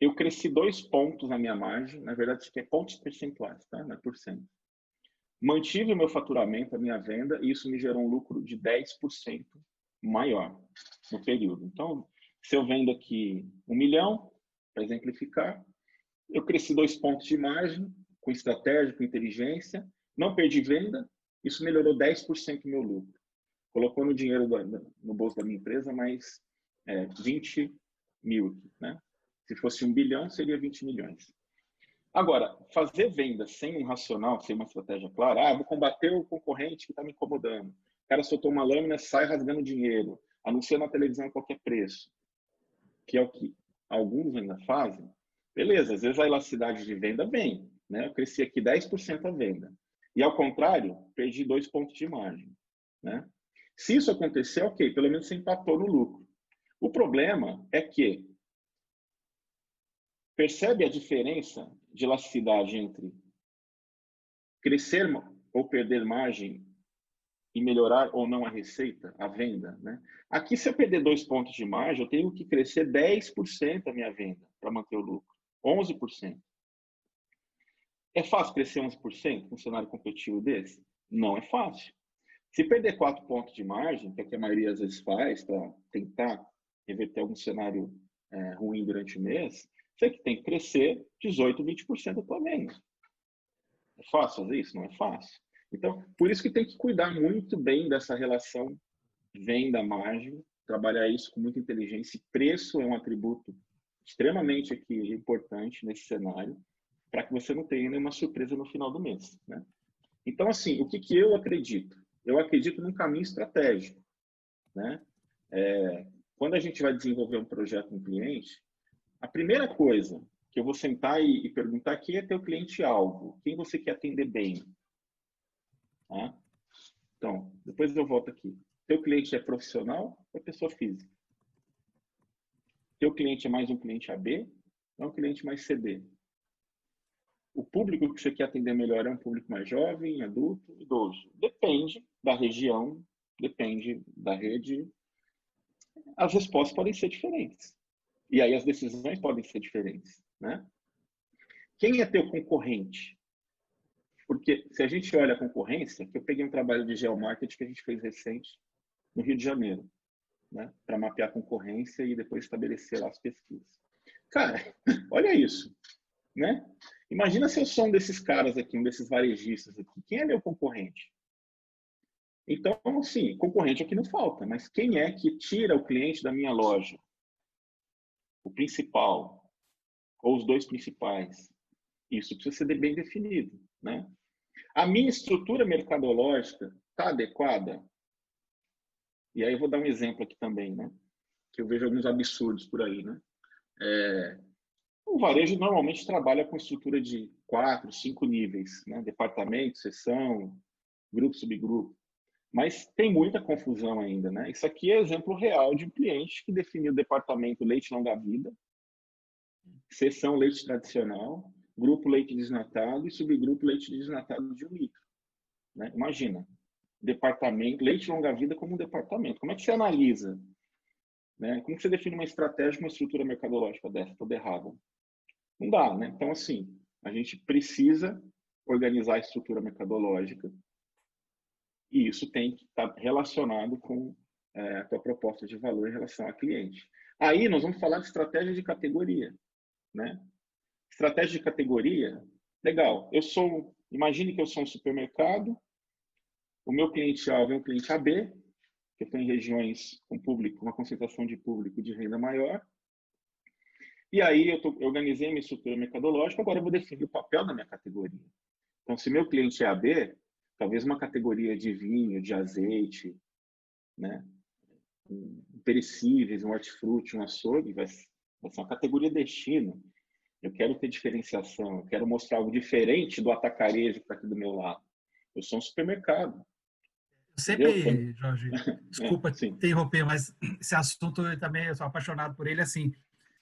eu cresci dois pontos na minha margem, na verdade isso aqui é pontos percentuais, tá? Não é por cento. Mantive o meu faturamento, a minha venda, e isso me gerou um lucro de 10% maior no período. Então, se eu vendo aqui um milhão, para exemplificar, eu cresci dois pontos de margem, com estratégia, com inteligência, não perdi venda, isso melhorou 10% do meu lucro. Colocou no dinheiro do, no bolso da minha empresa mais é, 20 mil, né? Se fosse um bilhão, seria 20 milhões. Agora, fazer venda sem um racional, sem uma estratégia clara, ah, vou combater o concorrente que está me incomodando. O cara soltou uma lâmina, sai rasgando dinheiro. anuncia na televisão a qualquer preço, que é o que alguns ainda fazem, beleza, às vezes a elasticidade de venda vem, né? Eu cresci aqui 10% a venda. E ao contrário, perdi dois pontos de margem, né? Se isso acontecer, ok, pelo menos você empatou no lucro. O problema é que percebe a diferença de elasticidade entre crescer ou perder margem e melhorar ou não a receita, a venda, né? Aqui, se eu perder dois pontos de margem, eu tenho que crescer 10% a minha venda para manter o lucro, 11%. É fácil crescer 11% num cenário competitivo desse? Não é fácil. Se perder quatro pontos de margem, que é o que a maioria às vezes faz para tentar reverter algum cenário é, ruim durante o mês, você tem que crescer 18, 20% da tua venda. É fácil fazer isso? Não é fácil. Então, por isso que tem que cuidar muito bem dessa relação venda-margem, trabalhar isso com muita inteligência. Preço é um atributo extremamente aqui importante nesse cenário, para que você não tenha nenhuma surpresa no final do mês. Né? Então, assim, o que, que eu acredito? Eu acredito num caminho estratégico. Né? É, quando a gente vai desenvolver um projeto com um cliente, a primeira coisa que eu vou sentar e, e perguntar quem é teu cliente-alvo, quem você quer atender bem. Tá? Então, depois eu volto aqui. Teu cliente é profissional ou é pessoa física? Teu cliente é mais um cliente AB ou é um cliente mais CD? O público que você quer atender melhor é um público mais jovem, adulto, idoso? Depende da região, depende da rede. As respostas podem ser diferentes. E aí as decisões podem ser diferentes, né? Quem é teu concorrente? Porque se a gente olha a concorrência, que eu peguei um trabalho de geomarketing que a gente fez recente no Rio de Janeiro, né? Para mapear a concorrência e depois estabelecer lá as pesquisas. Cara, olha isso, né? Imagina se eu sou um desses caras aqui, um desses varejistas aqui. Quem é meu concorrente? Então, sim, concorrente aqui não falta, mas quem é que tira o cliente da minha loja? O principal, ou os dois principais. Isso precisa ser bem definido. Né? A minha estrutura mercadológica está adequada? E aí eu vou dar um exemplo aqui também, né? que eu vejo alguns absurdos por aí. Né? É, o varejo normalmente trabalha com estrutura de quatro, cinco níveis, né? departamento, seção, grupo, subgrupo. Mas tem muita confusão ainda, né? Isso aqui é exemplo real de um cliente que definiu o departamento leite longa-vida, seção leite tradicional, grupo leite desnatado e subgrupo leite desnatado de um litro. Né? Imagina, departamento, leite longa-vida como um departamento. Como é que você analisa? Né? Como você define uma estratégia, uma estrutura mercadológica dessa, toda errada? Não dá, né? Então, assim, a gente precisa organizar a estrutura mercadológica e isso tem que estar relacionado com é, a tua proposta de valor em relação ao cliente. Aí nós vamos falar de estratégia de categoria, né? Estratégia de categoria, legal. Eu sou, imagine que eu sou um supermercado, o meu cliente-alvo é um cliente AB, que eu estou em regiões com público, uma concentração de público de renda maior. E aí eu, tô, eu organizei minha estrutura mercadológica, agora eu vou definir o papel da minha categoria. Então, se meu cliente é AB, talvez uma categoria de vinho, de azeite, né? Um perecíveis, um hortifruti, um açougue, vai, vai ser uma categoria destino. Eu quero ter diferenciação, eu quero mostrar algo diferente do atacarejo que está aqui do meu lado. Eu sou um supermercado. Eu sempre, Jorge, desculpa é, interromper, mas esse assunto eu também eu sou apaixonado por ele. Assim,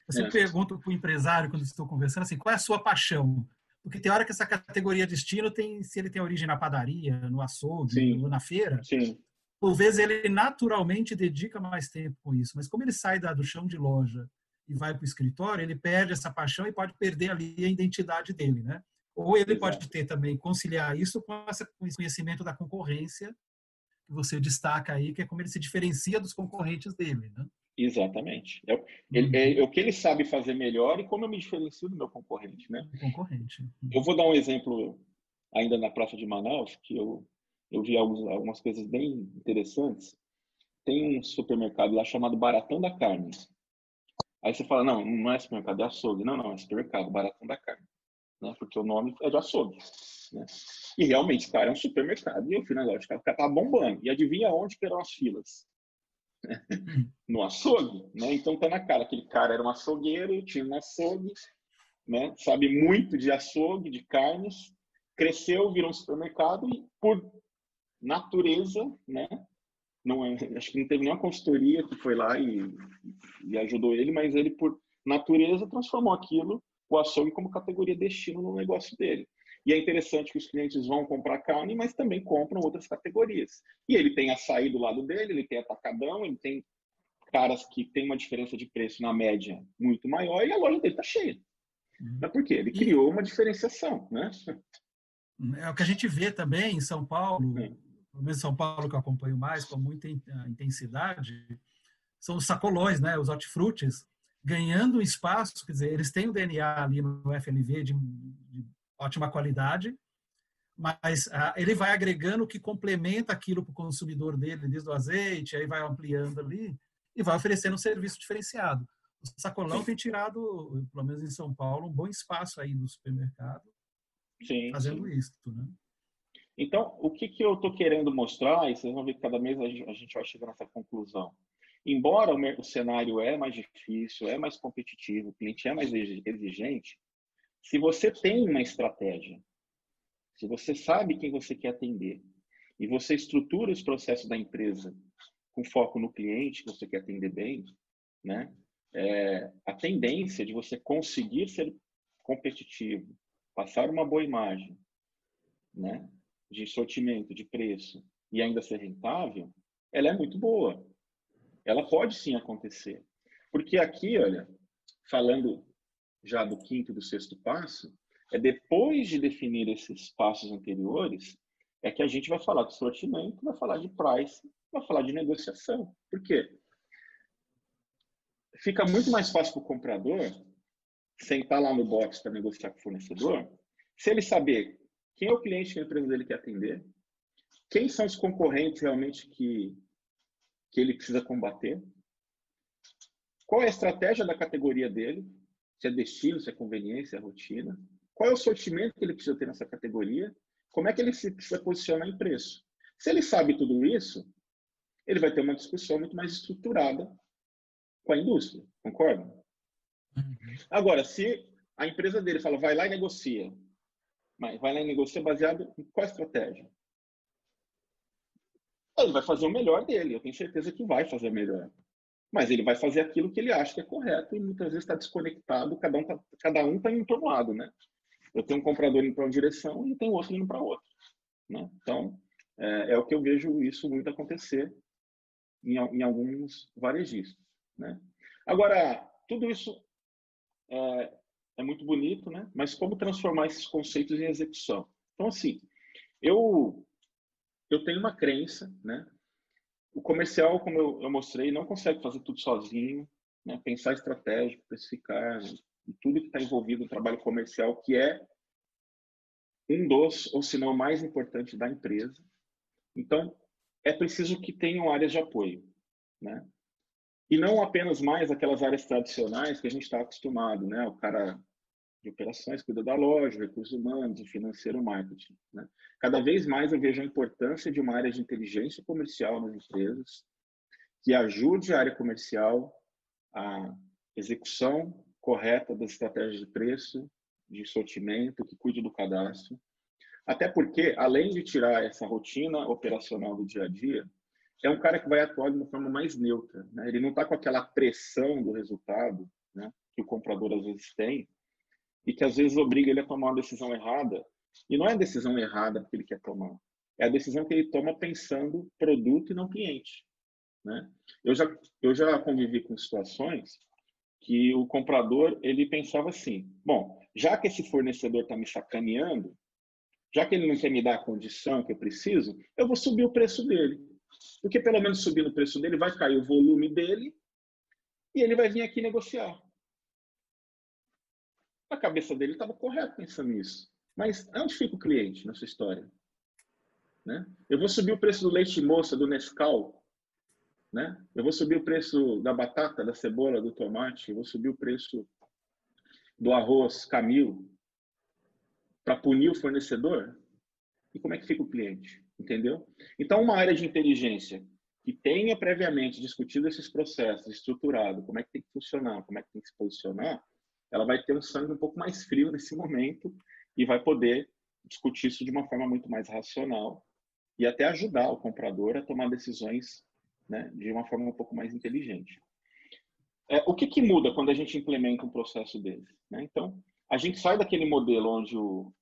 eu sempre é. pergunto para o empresário, quando estou conversando, assim, qual é a sua paixão? Porque tem hora que essa categoria destino tem, se ele tem origem na padaria, no açougue, Sim. ou na feira, Sim. por vezes ele naturalmente dedica mais tempo com isso. Mas como ele sai da, do chão de loja e vai para o escritório, ele perde essa paixão e pode perder ali a identidade dele, né? Ou ele Exato. pode ter também conciliar isso com esse conhecimento da concorrência que você destaca aí, que é como ele se diferencia dos concorrentes dele, né? Exatamente. É, ele, é, uhum. é, o que ele sabe fazer melhor e como eu me diferencio do meu concorrente, né? Concorrente. Uhum. Eu vou dar um exemplo ainda na Praça de Manaus, que eu, eu vi alguns, algumas coisas bem interessantes. Tem um supermercado lá chamado Baratão da Carne. Aí você fala, não, não é supermercado, é açougue. Não, não, é supermercado, Baratão da Carne. Né? Porque o nome é de açougue. Né? E realmente, cara, é um supermercado. E eu fui na loja, o cara tá bombando. E adivinha onde que eram as filas? no açougue, né? Então tá na cara, aquele cara era um açougueiro, tinha um açougue, né? Sabe muito de açougue, de carnes, cresceu, virou um supermercado e por natureza, né? Não é, acho que não teve nenhuma consultoria que foi lá e, e ajudou ele, mas ele por natureza transformou aquilo, o açougue como categoria destino no negócio dele. E é interessante que os clientes vão comprar carne, mas também compram outras categorias. E ele tem açaí do lado dele, ele tem atacadão, ele tem caras que tem uma diferença de preço na média muito maior e a loja dele está cheia. Uhum. Mas por quê? Ele criou uma diferenciação, né? É o que a gente vê também em São Paulo, é. pelo menos em São Paulo que eu acompanho mais com muita intensidade, são os sacolões, né? Os hortifrutis ganhando espaço, quer dizer, eles têm o DNA ali no FNV de, de ótima qualidade, mas ah, ele vai agregando o que complementa aquilo para o consumidor dele, desde o azeite, aí vai ampliando ali e vai oferecendo um serviço diferenciado. O sacolão sim. tem tirado, pelo menos em São Paulo, um bom espaço aí no supermercado, sim, fazendo sim. isso, né? Então, o que, que eu estou querendo mostrar, e vocês vão ver que cada mês a gente vai chegar nessa conclusão. Embora o cenário é mais difícil, é mais competitivo, o cliente é mais exigente, se você tem uma estratégia, se você sabe quem você quer atender e você estrutura os processos da empresa com foco no cliente que você quer atender bem, né? É, a tendência de você conseguir ser competitivo, passar uma boa imagem, né? De sortimento, de preço e ainda ser rentável, ela é muito boa. Ela pode sim acontecer. Porque aqui, olha, falando já do quinto e do sexto passo, é depois de definir esses passos anteriores, é que a gente vai falar de sortimento, vai falar de price, vai falar de negociação. Por quê? Fica muito mais fácil para o comprador sentar lá no box para negociar com o fornecedor, se ele saber quem é o cliente que a empresa dele quer atender, quem são os concorrentes realmente que, que ele precisa combater, qual é a estratégia da categoria dele, se é destino, se é conveniência, se é rotina. Qual é o sortimento que ele precisa ter nessa categoria? Como é que ele se precisa posicionar em preço? Se ele sabe tudo isso, ele vai ter uma discussão muito mais estruturada com a indústria, concorda? Uhum. Agora, se a empresa dele fala, vai lá e negocia, mas vai lá e negocia baseado em qual estratégia? Ele vai fazer o melhor dele, eu tenho certeza que vai fazer melhor mas ele vai fazer aquilo que ele acha que é correto e muitas vezes está desconectado, cada um está cada um tá indo para um lado, né? Eu tenho um comprador indo para uma direção e tem outro indo para outra, né? Então, é, é, o que eu vejo isso muito acontecer em, em alguns varejistas, né? Agora, tudo isso é, é muito bonito, né? Mas como transformar esses conceitos em execução? Então, assim, eu eu tenho uma crença, né? O comercial, como eu, eu mostrei, não consegue fazer tudo sozinho, né? pensar estratégico, precificar, e tudo que está envolvido no trabalho comercial, que é um dos, ou se não mais importante da empresa. Então, é preciso que tenham áreas de apoio, né? E não apenas mais aquelas áreas tradicionais que a gente está acostumado, né? O cara de operações cuida da loja, recursos humanos, financeiro, marketing. Né? Cada vez mais eu vejo a importância de uma área de inteligência comercial nas empresas que ajude a área comercial a execução correta das estratégias de preço, de sortimento, que cuide do cadastro. Até porque, além de tirar essa rotina operacional do dia a dia, é um cara que vai atuar de uma forma mais neutra. Né? Ele não está com aquela pressão do resultado né, que o comprador às vezes tem, e que às vezes obriga ele a tomar uma decisão errada. E não é a decisão errada porque ele quer tomar, é a decisão que ele toma pensando produto e não cliente. Né? Eu, já, eu já convivi com situações que o comprador ele pensava assim: bom, já que esse fornecedor está me sacaneando, já que ele não quer me dar a condição que eu preciso, eu vou subir o preço dele. Porque pelo menos subindo o preço dele, vai cair o volume dele e ele vai vir aqui negociar. A cabeça dele estava correto pensando nisso. Mas onde fica o cliente nessa história? Né? Eu vou subir o preço do leite moça, do Nescau, né? Eu vou subir o preço da batata, da cebola, do tomate, eu vou subir o preço do arroz Camil para punir o fornecedor? E como é que fica o cliente? Entendeu? Então, uma área de inteligência que tenha previamente discutido esses processos, estruturado, como é que tem que funcionar, como é que tem que se posicionar, ela vai ter um sangue um pouco mais frio nesse momento e vai poder discutir isso de uma forma muito mais racional e até ajudar o comprador a tomar decisões né, de uma forma um pouco mais inteligente. É, o que, que, muda quando a gente implementa um processo desse? Né? Então, a gente sai daquele modelo onde o,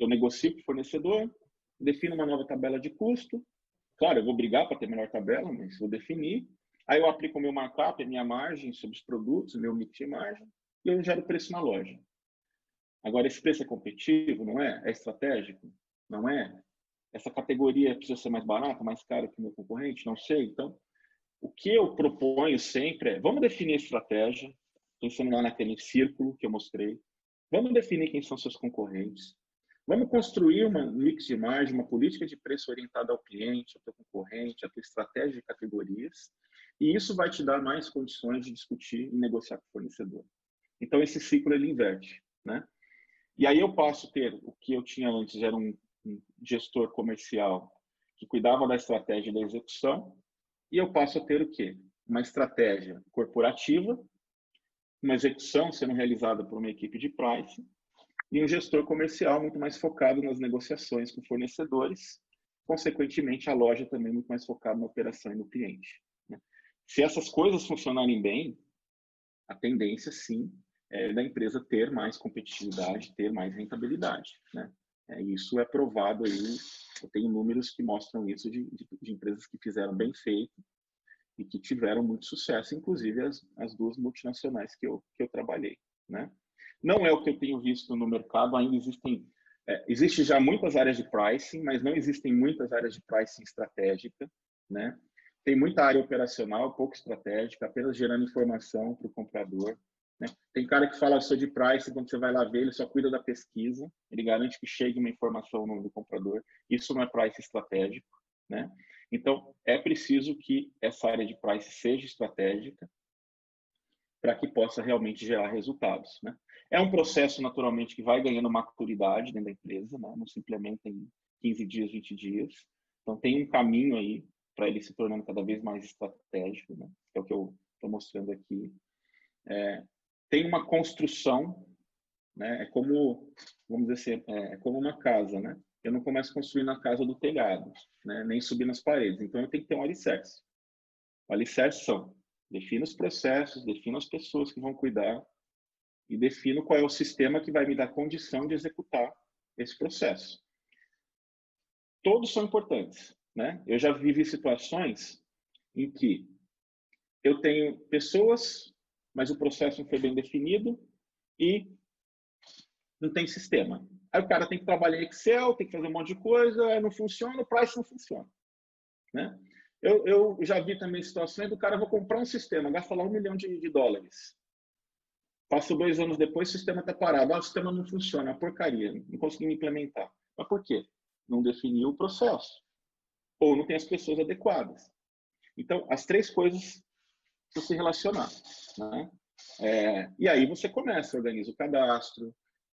eu negocio com o fornecedor, defino uma nova tabela de custo. Claro, eu vou brigar para ter melhor tabela, mas vou definir. Aí eu aplico o meu markup, a minha margem sobre os produtos, meu mix de margem, e eu gero preço na loja. Agora, esse preço é competitivo, não é? É estratégico? Não é? Essa categoria precisa ser mais barata, mais cara que o meu concorrente? Não sei. Então, o que eu proponho sempre é, vamos definir a estratégia, pensando lá naquele círculo que eu mostrei. Vamos definir quem são seus concorrentes. Vamos construir uma mix de margem, uma política de preço orientada ao cliente, ao teu concorrente, à tua estratégia de categorias. E isso vai te dar mais condições de discutir e negociar com o fornecedor. Então, esse ciclo ele inverte. Né? E aí eu passo a ter o que eu tinha antes, era um, gestor comercial que cuidava da estratégia e da execução, e eu passo a ter o quê? Uma estratégia corporativa, uma execução sendo realizada por uma equipe de price e um gestor comercial muito mais focado nas negociações com fornecedores, consequentemente a loja também muito mais focada na operação e no cliente. Né? Se essas coisas funcionarem bem, a tendência sim é da empresa ter mais competitividade, ter mais rentabilidade. Né? É, isso é provado aí, eu tenho números que mostram isso de, de, de, empresas que fizeram bem feito e que tiveram muito sucesso, inclusive as, as duas multinacionais que eu, que eu trabalhei. Né? Não é o que eu tenho visto no mercado, ainda existem, é, existe já muitas áreas de pricing, mas não existem muitas áreas de pricing estratégica, né? Tem muita área operacional, pouco estratégica, apenas gerando informação para o comprador. Né? Tem cara que fala só de price, quando você vai lá ver, ele só cuida da pesquisa, ele garante que chegue uma informação no do comprador. Isso não é price estratégico, né? Então, é preciso que essa área de price seja estratégica para que possa realmente gerar resultados, né? É um processo, naturalmente, que vai ganhando maturidade dentro da empresa, né? não se implementa em 15 dias, 20 dias. Então, tem um caminho aí para ele se tornando cada vez mais estratégico, né? é o que eu estou mostrando aqui. É, tem uma construção, né? É como, vamos dizer assim, é, é como uma casa, né? Eu não começo a casa do telhado, né? Nem subir nas paredes. Então eu tenho que ter um alicerce. O alicerce são defina os processos, defina as pessoas que vão cuidar e defino qual é o sistema que vai me dar condição de executar esse processo. Todos são importantes, né? Eu já vivi situações em que eu tenho pessoas mas o processo não foi bem definido e não tem sistema. Aí o cara tem que trabalhar em Excel, tem que fazer um monte de coisa, não funciona, o price não funciona. Né? Eu, eu já vi também situações do cara, vou comprar um sistema, gasta lá um milhão de, de dólares. Passa dois anos depois, o sistema está parado. Ah, o sistema não funciona, é porcaria, não consegui implementar. Mas por quê? Não definiu o processo. Ou não tem as pessoas adequadas. Então, as três coisas se relacionar. Né? É, e aí você começa, organiza o cadastro,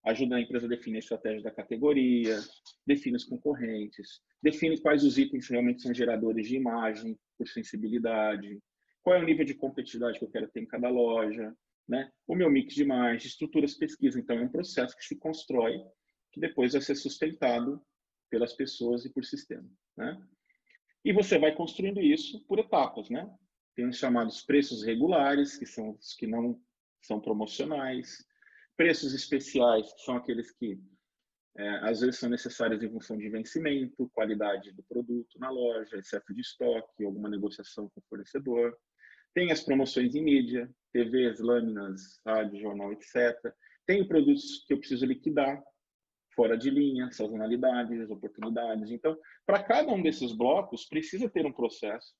ajuda a empresa a definir a estratégia da categoria, define os concorrentes, define quais os itens realmente são geradores de imagem por sensibilidade, qual é o nível de competitividade que eu quero ter em cada loja, né? o meu mix de imagem, estruturas pesquisa. Então, é um processo que se constrói, que depois vai ser sustentado pelas pessoas e por sistema. Né? E você vai construindo isso por etapas, né? Tem os chamados preços regulares, que são os que não são promocionais. Preços especiais, que são aqueles que é, às vezes são necessários em função de vencimento, qualidade do produto na loja, excesso de estoque, alguma negociação com o fornecedor. Tem as promoções em mídia, TVs, lâminas, rádio, jornal, etc. Tem produtos que eu preciso liquidar, fora de linha, sazonalidades, oportunidades. Então, para cada um desses blocos, precisa ter um processo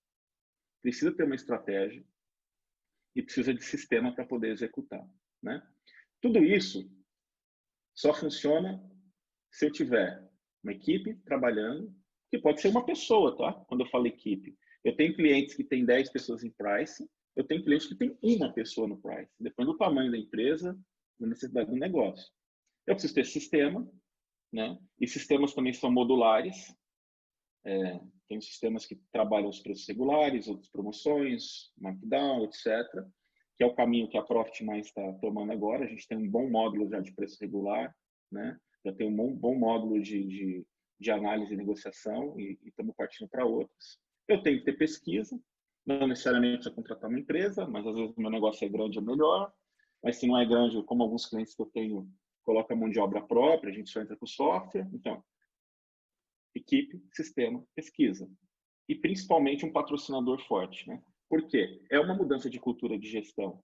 precisa ter uma estratégia e precisa de sistema para poder executar, né? Tudo isso só funciona se eu tiver uma equipe trabalhando, que pode ser uma pessoa, tá? Quando eu falo equipe. Eu tenho clientes que têm 10 pessoas em price, eu tenho clientes que têm uma pessoa no price. Depende do tamanho da empresa, da necessidade do negócio. Eu preciso ter sistema, né? E sistemas também são modulares. É, tem sistemas que trabalham os preços regulares, outras promoções, markdown, etc., que é o caminho que a Profit mais está tomando agora. A gente tem um bom módulo já de preço regular, né? já tem um bom, bom módulo de, de, de, análise e negociação e estamos partindo para outros. Eu tenho que ter pesquisa, não necessariamente precisa contratar uma empresa, mas às vezes o meu negócio é grande, é melhor. Mas se não é grande, como alguns clientes que eu tenho, coloca mão de obra própria, a gente só entra com software. Então, equipe, sistema, pesquisa. E principalmente um patrocinador forte, né? Por quê? É uma mudança de cultura de gestão.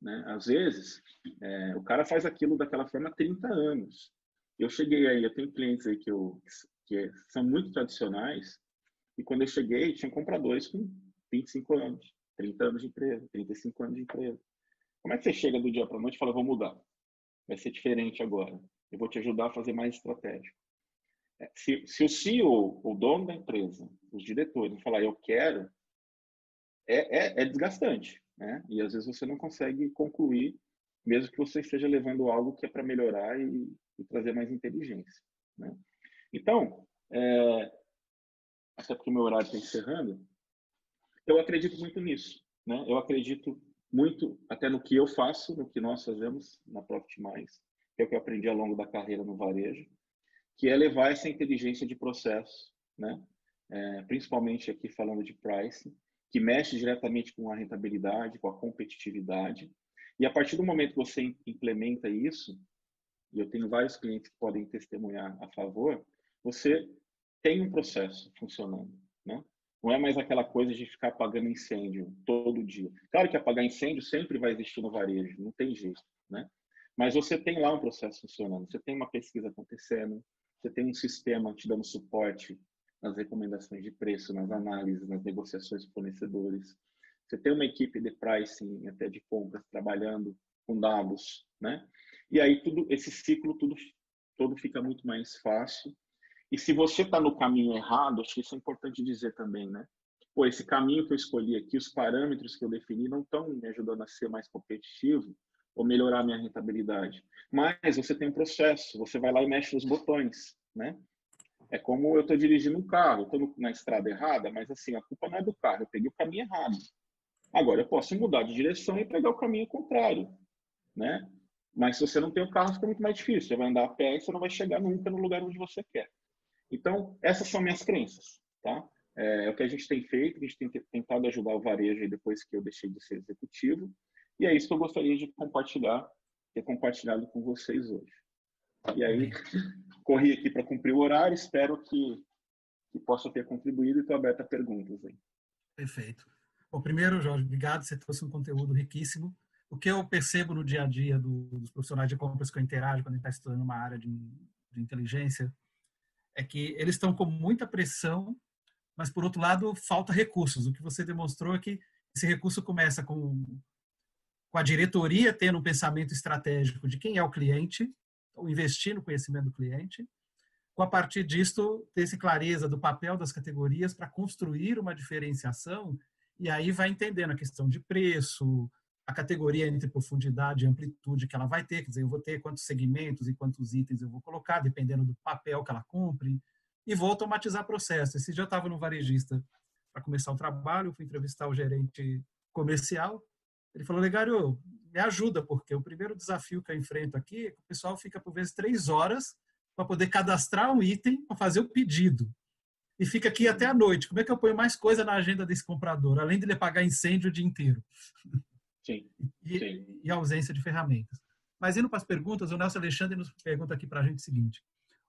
Né? Às vezes, é, o cara faz aquilo daquela forma há 30 anos. Eu cheguei aí, eu tenho clientes aí que, eu, que são muito tradicionais, e quando eu cheguei, tinha compradores com 25 anos, 30 anos de empresa, 35 anos de empresa. Como é que você chega do dia para a noite e fala, vou mudar? Vai ser diferente agora. Eu vou te ajudar a fazer mais estratégico. Se, se o CEO, o dono da empresa, os diretores, falar, eu quero, é, é, é desgastante. Né? E às vezes você não consegue concluir, mesmo que você esteja levando algo que é para melhorar e, e, trazer mais inteligência. Né? Então, é, até porque meu horário está encerrando, eu acredito muito nisso. Né? Eu acredito muito até no que eu faço, no que nós fazemos na Profit Mais, que é o que eu aprendi ao longo da carreira no varejo, que é levar essa inteligência de processo, né? É, principalmente aqui falando de pricing, que mexe diretamente com a rentabilidade, com a competitividade. E a partir do momento que você implementa isso, e eu tenho vários clientes que podem testemunhar a favor, você tem um processo funcionando, né? Não é mais aquela coisa de ficar apagando incêndio todo dia. Claro que apagar incêndio sempre vai existir no varejo, não tem jeito, né? Mas você tem lá um processo funcionando, você tem uma pesquisa acontecendo, você tem um sistema te dando suporte nas recomendações de preço, nas análises, nas negociações com fornecedores. Você tem uma equipe de pricing, até de compras, trabalhando com dados, né? E aí tudo esse ciclo tudo todo fica muito mais fácil e se você está no caminho errado, acho que isso é importante dizer também, né? Pô, esse caminho que eu escolhi aqui, os parâmetros que eu defini não estão me ajudando a ser mais competitivo ou melhorar minha rentabilidade. Mas você tem um processo, você vai lá e mexe nos botões, né? É como eu estou dirigindo um carro, estou na estrada errada, mas assim, a culpa não é do carro, eu peguei o caminho errado. Agora, eu posso mudar de direção e pegar o caminho contrário, né? Mas se você não tem o carro, fica muito mais difícil. Você vai andar a pé e você não vai chegar nunca no lugar onde você quer. Então, essas são minhas crenças, tá? É, é, o que a gente tem feito, a gente tem tentado ajudar o varejo depois que eu deixei de ser executivo, e é isso que eu gostaria de compartilhar, ter compartilhado com vocês hoje. E aí, corri aqui para cumprir o horário, espero que, que possa ter contribuído e estou aberto a perguntas aí. Perfeito. Bom, primeiro, Jorge, obrigado, você trouxe um conteúdo riquíssimo. O que eu percebo no dia a dia do, dos profissionais de compras que eu interajo quando a gente está estudando uma área de, de inteligência é que eles estão com muita pressão, mas por outro lado falta recursos. O que você demonstrou é que esse recurso começa com, com a diretoria tendo um pensamento estratégico de quem é o cliente, ou investir no conhecimento do cliente, com a partir disto ter essa clareza do papel das categorias para construir uma diferenciação e aí vai entendendo a questão de preço, a categoria entre profundidade e amplitude que ela vai ter, quer dizer, eu vou ter quantos segmentos e quantos itens eu vou colocar, dependendo do papel que ela cumpre, e vou automatizar processo. Esse dia eu estava no varejista para começar o trabalho, fui entrevistar o gerente comercial, ele falou, Legário, me ajuda, porque o primeiro desafio que eu enfrento aqui é que o pessoal fica, por vezes, três horas para poder cadastrar um item para fazer o pedido. E fica aqui até a noite. Como é que eu ponho mais coisa na agenda desse comprador, além de ele pagar incêndio o dia inteiro? Sim. E, Sim. e ausência de ferramentas. Mas indo para as perguntas, o Nelson Alexandre nos pergunta aqui para a gente o seguinte: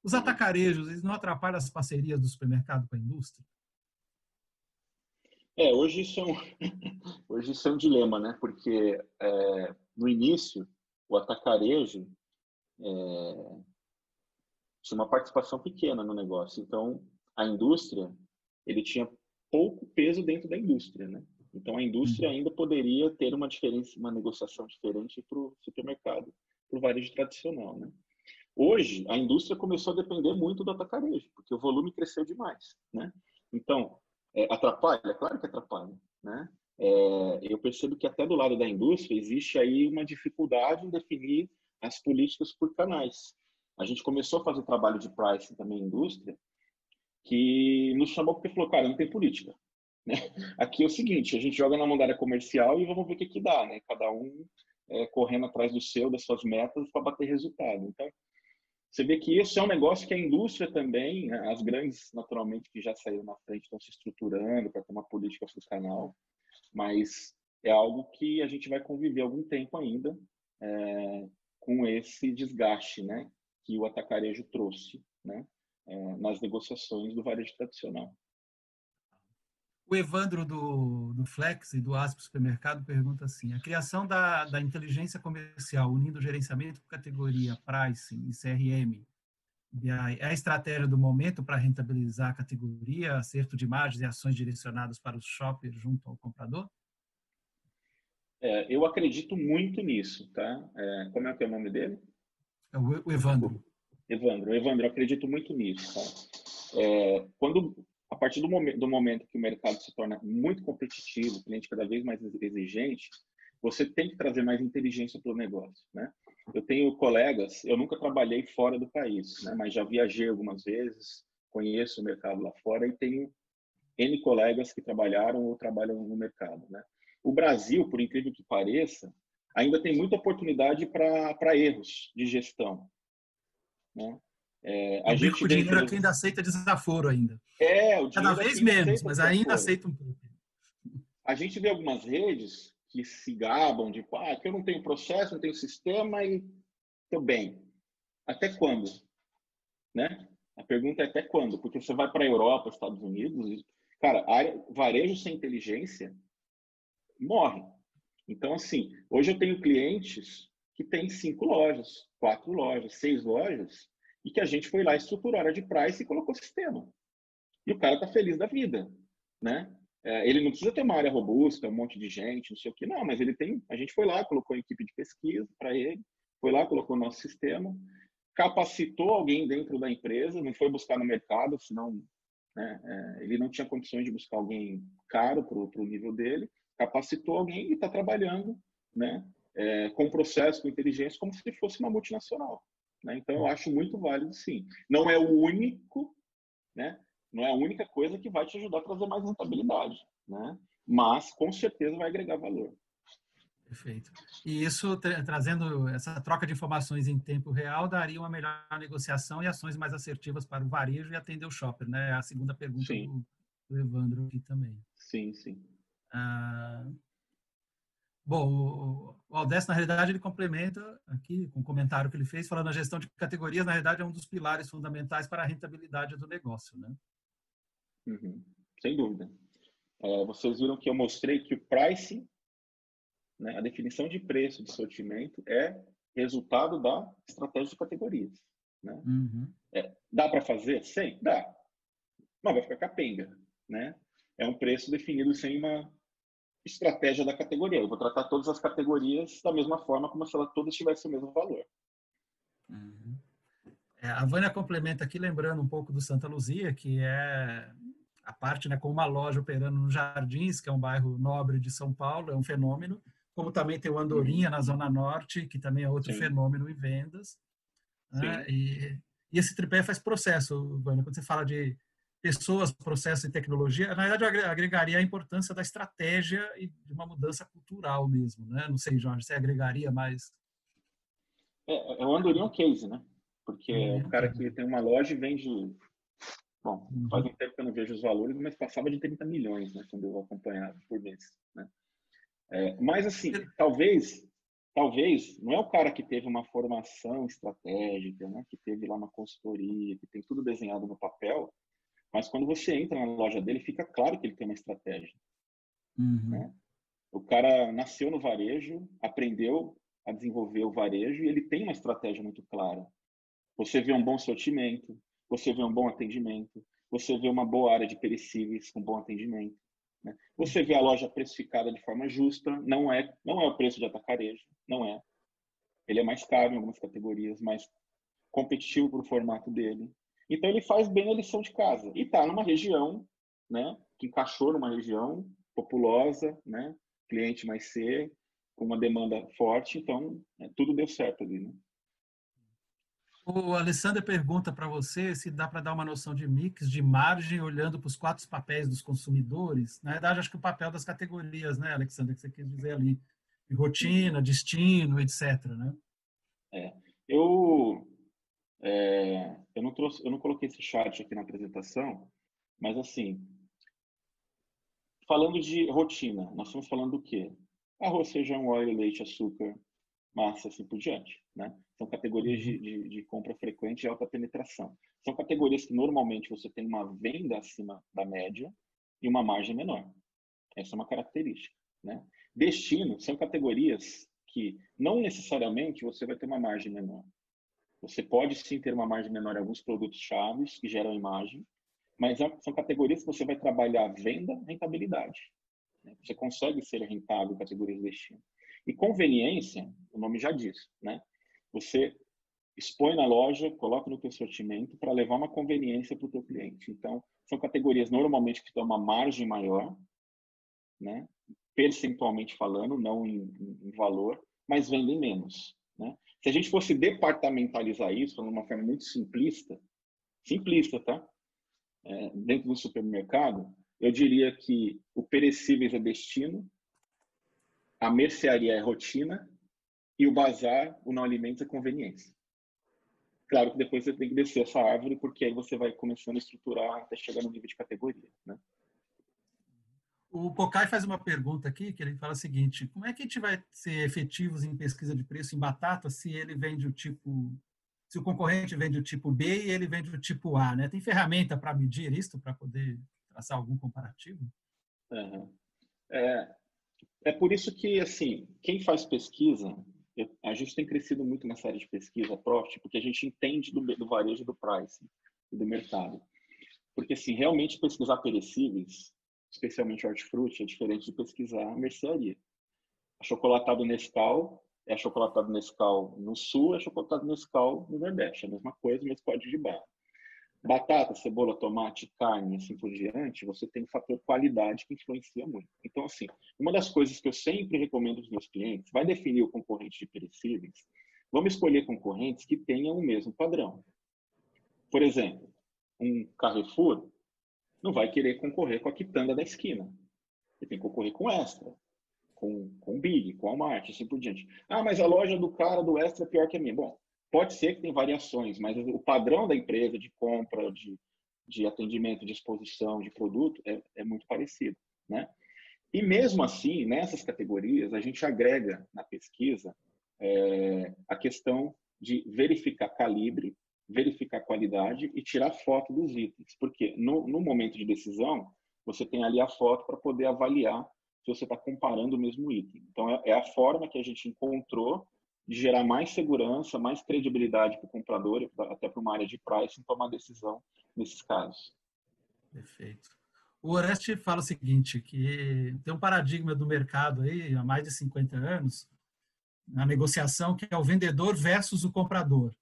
os atacarejos eles não atrapalham as parcerias do supermercado com a indústria? É, hoje isso é um, hoje isso é um dilema, né? Porque é, no início o atacarejo é, tinha uma participação pequena no negócio, então a indústria ele tinha pouco peso dentro da indústria, né? Então, a indústria uhum. ainda poderia ter uma diferença, uma negociação diferente para o supermercado, para o varejo tradicional, né? Hoje, a indústria começou a depender muito do atacarejo, porque o volume cresceu demais, né? Então, é, atrapalha? Claro que atrapalha, né? É, eu percebo que até do lado da indústria existe aí uma dificuldade em definir as políticas por canais. A gente começou a fazer trabalho de pricing também em indústria, que nos chamou porque falou, cara, não tem política. Né? Aqui é o seguinte, a gente joga na mão da área comercial e vamos ver o que, que dá, né? Cada um é, correndo atrás do seu, das suas metas para bater resultado. Então, você vê que isso é um negócio que a indústria também, né? as grandes, naturalmente, que já saíram na frente, estão se estruturando para ter uma política canal, mas é algo que a gente vai conviver algum tempo ainda é, com esse desgaste né? que o atacarejo trouxe né? É, nas negociações do varejo tradicional. O Evandro do, do Flex e do Asp Supermercado pergunta assim: a criação da, da inteligência comercial unindo gerenciamento com categoria, pricing e CRM é a estratégia do momento para rentabilizar a categoria, acerto de margens e ações direcionadas para os shoppers junto ao comprador? É, eu acredito muito nisso, tá? É, como é que é o nome dele? É o Evandro. Evandro, Evandro, eu acredito muito nisso. Tá? É, quando a partir do momento, do momento que o mercado se torna muito competitivo, o cliente cada vez mais exigente, você tem que trazer mais inteligência para o negócio, né? Eu tenho colegas, eu nunca trabalhei fora do país, né? Mas já viajei algumas vezes, conheço o mercado lá fora e tenho N colegas que trabalharam ou trabalham no mercado, né? O Brasil, por incrível que pareça, ainda tem muita oportunidade para erros de gestão, né? É, a o gente bico dinheiro aqui ainda aceita desaforo ainda. É, o Cada vez menos, mas ainda aceita um pouco. A gente vê algumas redes que se gabam de ah, que eu não tenho processo, não tenho sistema e estou bem. Até quando? Né? A pergunta é até quando? Porque você vai para a Europa, Estados Unidos, e, cara, área, varejo sem inteligência morre. Então, assim, hoje eu tenho clientes que têm cinco lojas, quatro lojas, seis lojas, e que a gente foi lá, estruturou a área de price e colocou sistema. E o cara tá feliz da vida, né? É, ele não precisa ter uma área robusta, um monte de gente, não sei o que, não, mas ele tem. A gente foi lá, colocou a equipe de pesquisa para ele, foi lá, colocou o nosso sistema, capacitou alguém dentro da empresa, não foi buscar no mercado, senão né, é, ele não tinha condições de buscar alguém caro para o nível dele, capacitou alguém e está trabalhando né, é, com processo, com inteligência, como se fosse uma multinacional. Né? Então, eu acho muito válido, sim. Não é o único, né? não é a única coisa que vai te ajudar a trazer mais rentabilidade, né? mas com certeza vai agregar valor. Perfeito. E isso, tra trazendo essa troca de informações em tempo real, daria uma melhor negociação e ações mais assertivas para o varejo e atender o shopper, né? A segunda pergunta do, do, Evandro aqui também. Sim, sim. Ah, Bom, o Aldesso, na realidade, ele complementa aqui com o um comentário que ele fez, falando a gestão de categorias, na realidade, é um dos pilares fundamentais para a rentabilidade do negócio, né? Uhum. Sem dúvida. É, vocês viram que eu mostrei que o pricing, né, a definição de preço de sortimento, é resultado da estratégia de categorias. Né? Uhum. É, dá para fazer? Sim, dá. Mas vai ficar capenga. Né? É um preço definido sem uma estratégia da categoria. Eu vou tratar todas as categorias da mesma forma, como se elas todas tivessem o mesmo valor. Uhum. É, a Vânia complementa aqui, lembrando um pouco do Santa Luzia, que é a parte né, com uma loja operando no Jardins, que é um bairro nobre de São Paulo, é um fenômeno. Como também tem o Andorinha, na Zona Norte, que também é outro Sim. fenômeno em vendas. Né? E, e, esse tripé faz processo, Vânia. Quando você fala de pessoas, processos e tecnologia, na verdade, eu agregaria a importância da estratégia e de uma mudança cultural mesmo, né? Não sei, Jorge, você agregaria mais? É, é o Andorinha case, né? Porque é, o cara que tem uma loja e vende... Bom, uhum. faz um tempo que eu não vejo os valores, mas passava de 30 milhões, né? Quando eu acompanhava por mês, né? É, mas, assim, talvez... Talvez, não é o cara que teve uma formação estratégica, né? Que teve lá uma consultoria, que tem tudo desenhado no papel, mas quando você entra na loja dele, fica claro que ele tem uma estratégia. Uhum. Né? O cara nasceu no varejo, aprendeu a desenvolver o varejo e ele tem uma estratégia muito clara. Você vê um bom sortimento, você vê um bom atendimento, você vê uma boa área de perecíveis com bom atendimento. Né? Você vê a loja precificada de forma justa, não é, não é o preço de atacarejo, não é. Ele é mais caro em algumas categorias, mais competitivo para o formato dele. Então ele faz bem a lição de casa e está numa região, né, que encaixou numa região populosa, né, cliente mais C, com uma demanda forte, então né, tudo deu certo ali, né? O Alessandro pergunta para você se dá para dar uma noção de mix, de margem, olhando para os quatro papéis dos consumidores. Na verdade, acho que o papel das categorias, né, Alexandre, que você quis dizer ali, de rotina, destino, etc. Né? É, eu, é, eu, não trouxe, eu não coloquei esse chat aqui na apresentação, mas assim, falando de rotina, nós estamos falando do quê? Arroz, feijão, óleo, leite, açúcar, massa, assim por diante. Né? São categorias de, de, de, compra frequente e alta penetração. São categorias que normalmente você tem uma venda acima da média e uma margem menor. Essa é uma característica. Né? Destino são categorias que não necessariamente você vai ter uma margem menor. Você pode sim ter uma margem menor em alguns produtos chaves que geram imagem, mas é, são categorias que você vai trabalhar venda, rentabilidade. Né? Você consegue ser rentável em categorias de destino. E conveniência, o nome já diz, né? Você expõe na loja, coloca no teu sortimento para levar uma conveniência para o teu cliente. Então, são categorias normalmente que dão uma margem maior, né? percentualmente falando, não em, em valor, mas vendem menos. Se a gente fosse departamentalizar isso, de uma forma muito simplista, simplista, tá? É, dentro do supermercado, eu diria que o perecíveis é destino, a mercearia é rotina e o bazar, o não alimento, é conveniência. Claro que depois você tem que descer essa árvore, porque aí você vai começando a estruturar até chegar no nível de categoria. Né? O Pocai faz uma pergunta aqui, que ele fala o seguinte, como é que a gente vai ser efetivos em pesquisa de preço em batata se ele vende o tipo, se o concorrente vende o tipo B e ele vende o tipo A, né? Tem ferramenta para medir isso, para poder traçar algum comparativo? É, é por isso que, assim, quem faz pesquisa, a gente tem crescido muito nessa área de pesquisa profit, porque a gente entende do, do varejo do price e do mercado. Porque, assim, realmente pesquisar perecíveis, especialmente hortifruti, é diferente de pesquisar mercearia. A chocolatado Nescau é chocolatado Nescau no sul, é chocolatado Nescau no nordeste. É a mesma coisa, mesmo código de barra. Batata, cebola, tomate, carne, assim por diante, você tem o fator qualidade que influencia muito. Então, assim, uma das coisas que eu sempre recomendo aos meus clientes, vai definir o concorrente de perecíveis, vamos escolher concorrentes que tenham o mesmo padrão. Por exemplo, um Carrefour não vai querer concorrer com a quitanda da esquina. Ele tem que concorrer com Extra, com, com Big, com Walmart, assim por diante. Ah, mas a loja do cara do Extra é pior que a minha. Bom, Pode ser que tem variações, mas o padrão da empresa de compra, de, de atendimento, de exposição, de produto é, é muito parecido, né? E mesmo assim, nessas categorias, a gente agrega na pesquisa é, a questão de verificar calibre, verificar qualidade e tirar foto dos itens. Porque no, no momento de decisão, você tem ali a foto para poder avaliar se você está comparando o mesmo item. Então, é, é, a forma que a gente encontrou de gerar mais segurança, mais credibilidade para o comprador, até para uma área de pricing, tomar decisão nesses casos. Perfeito. O Oreste fala o seguinte, que tem um paradigma do mercado aí há mais de 50 anos, na negociação, que é o vendedor versus o comprador,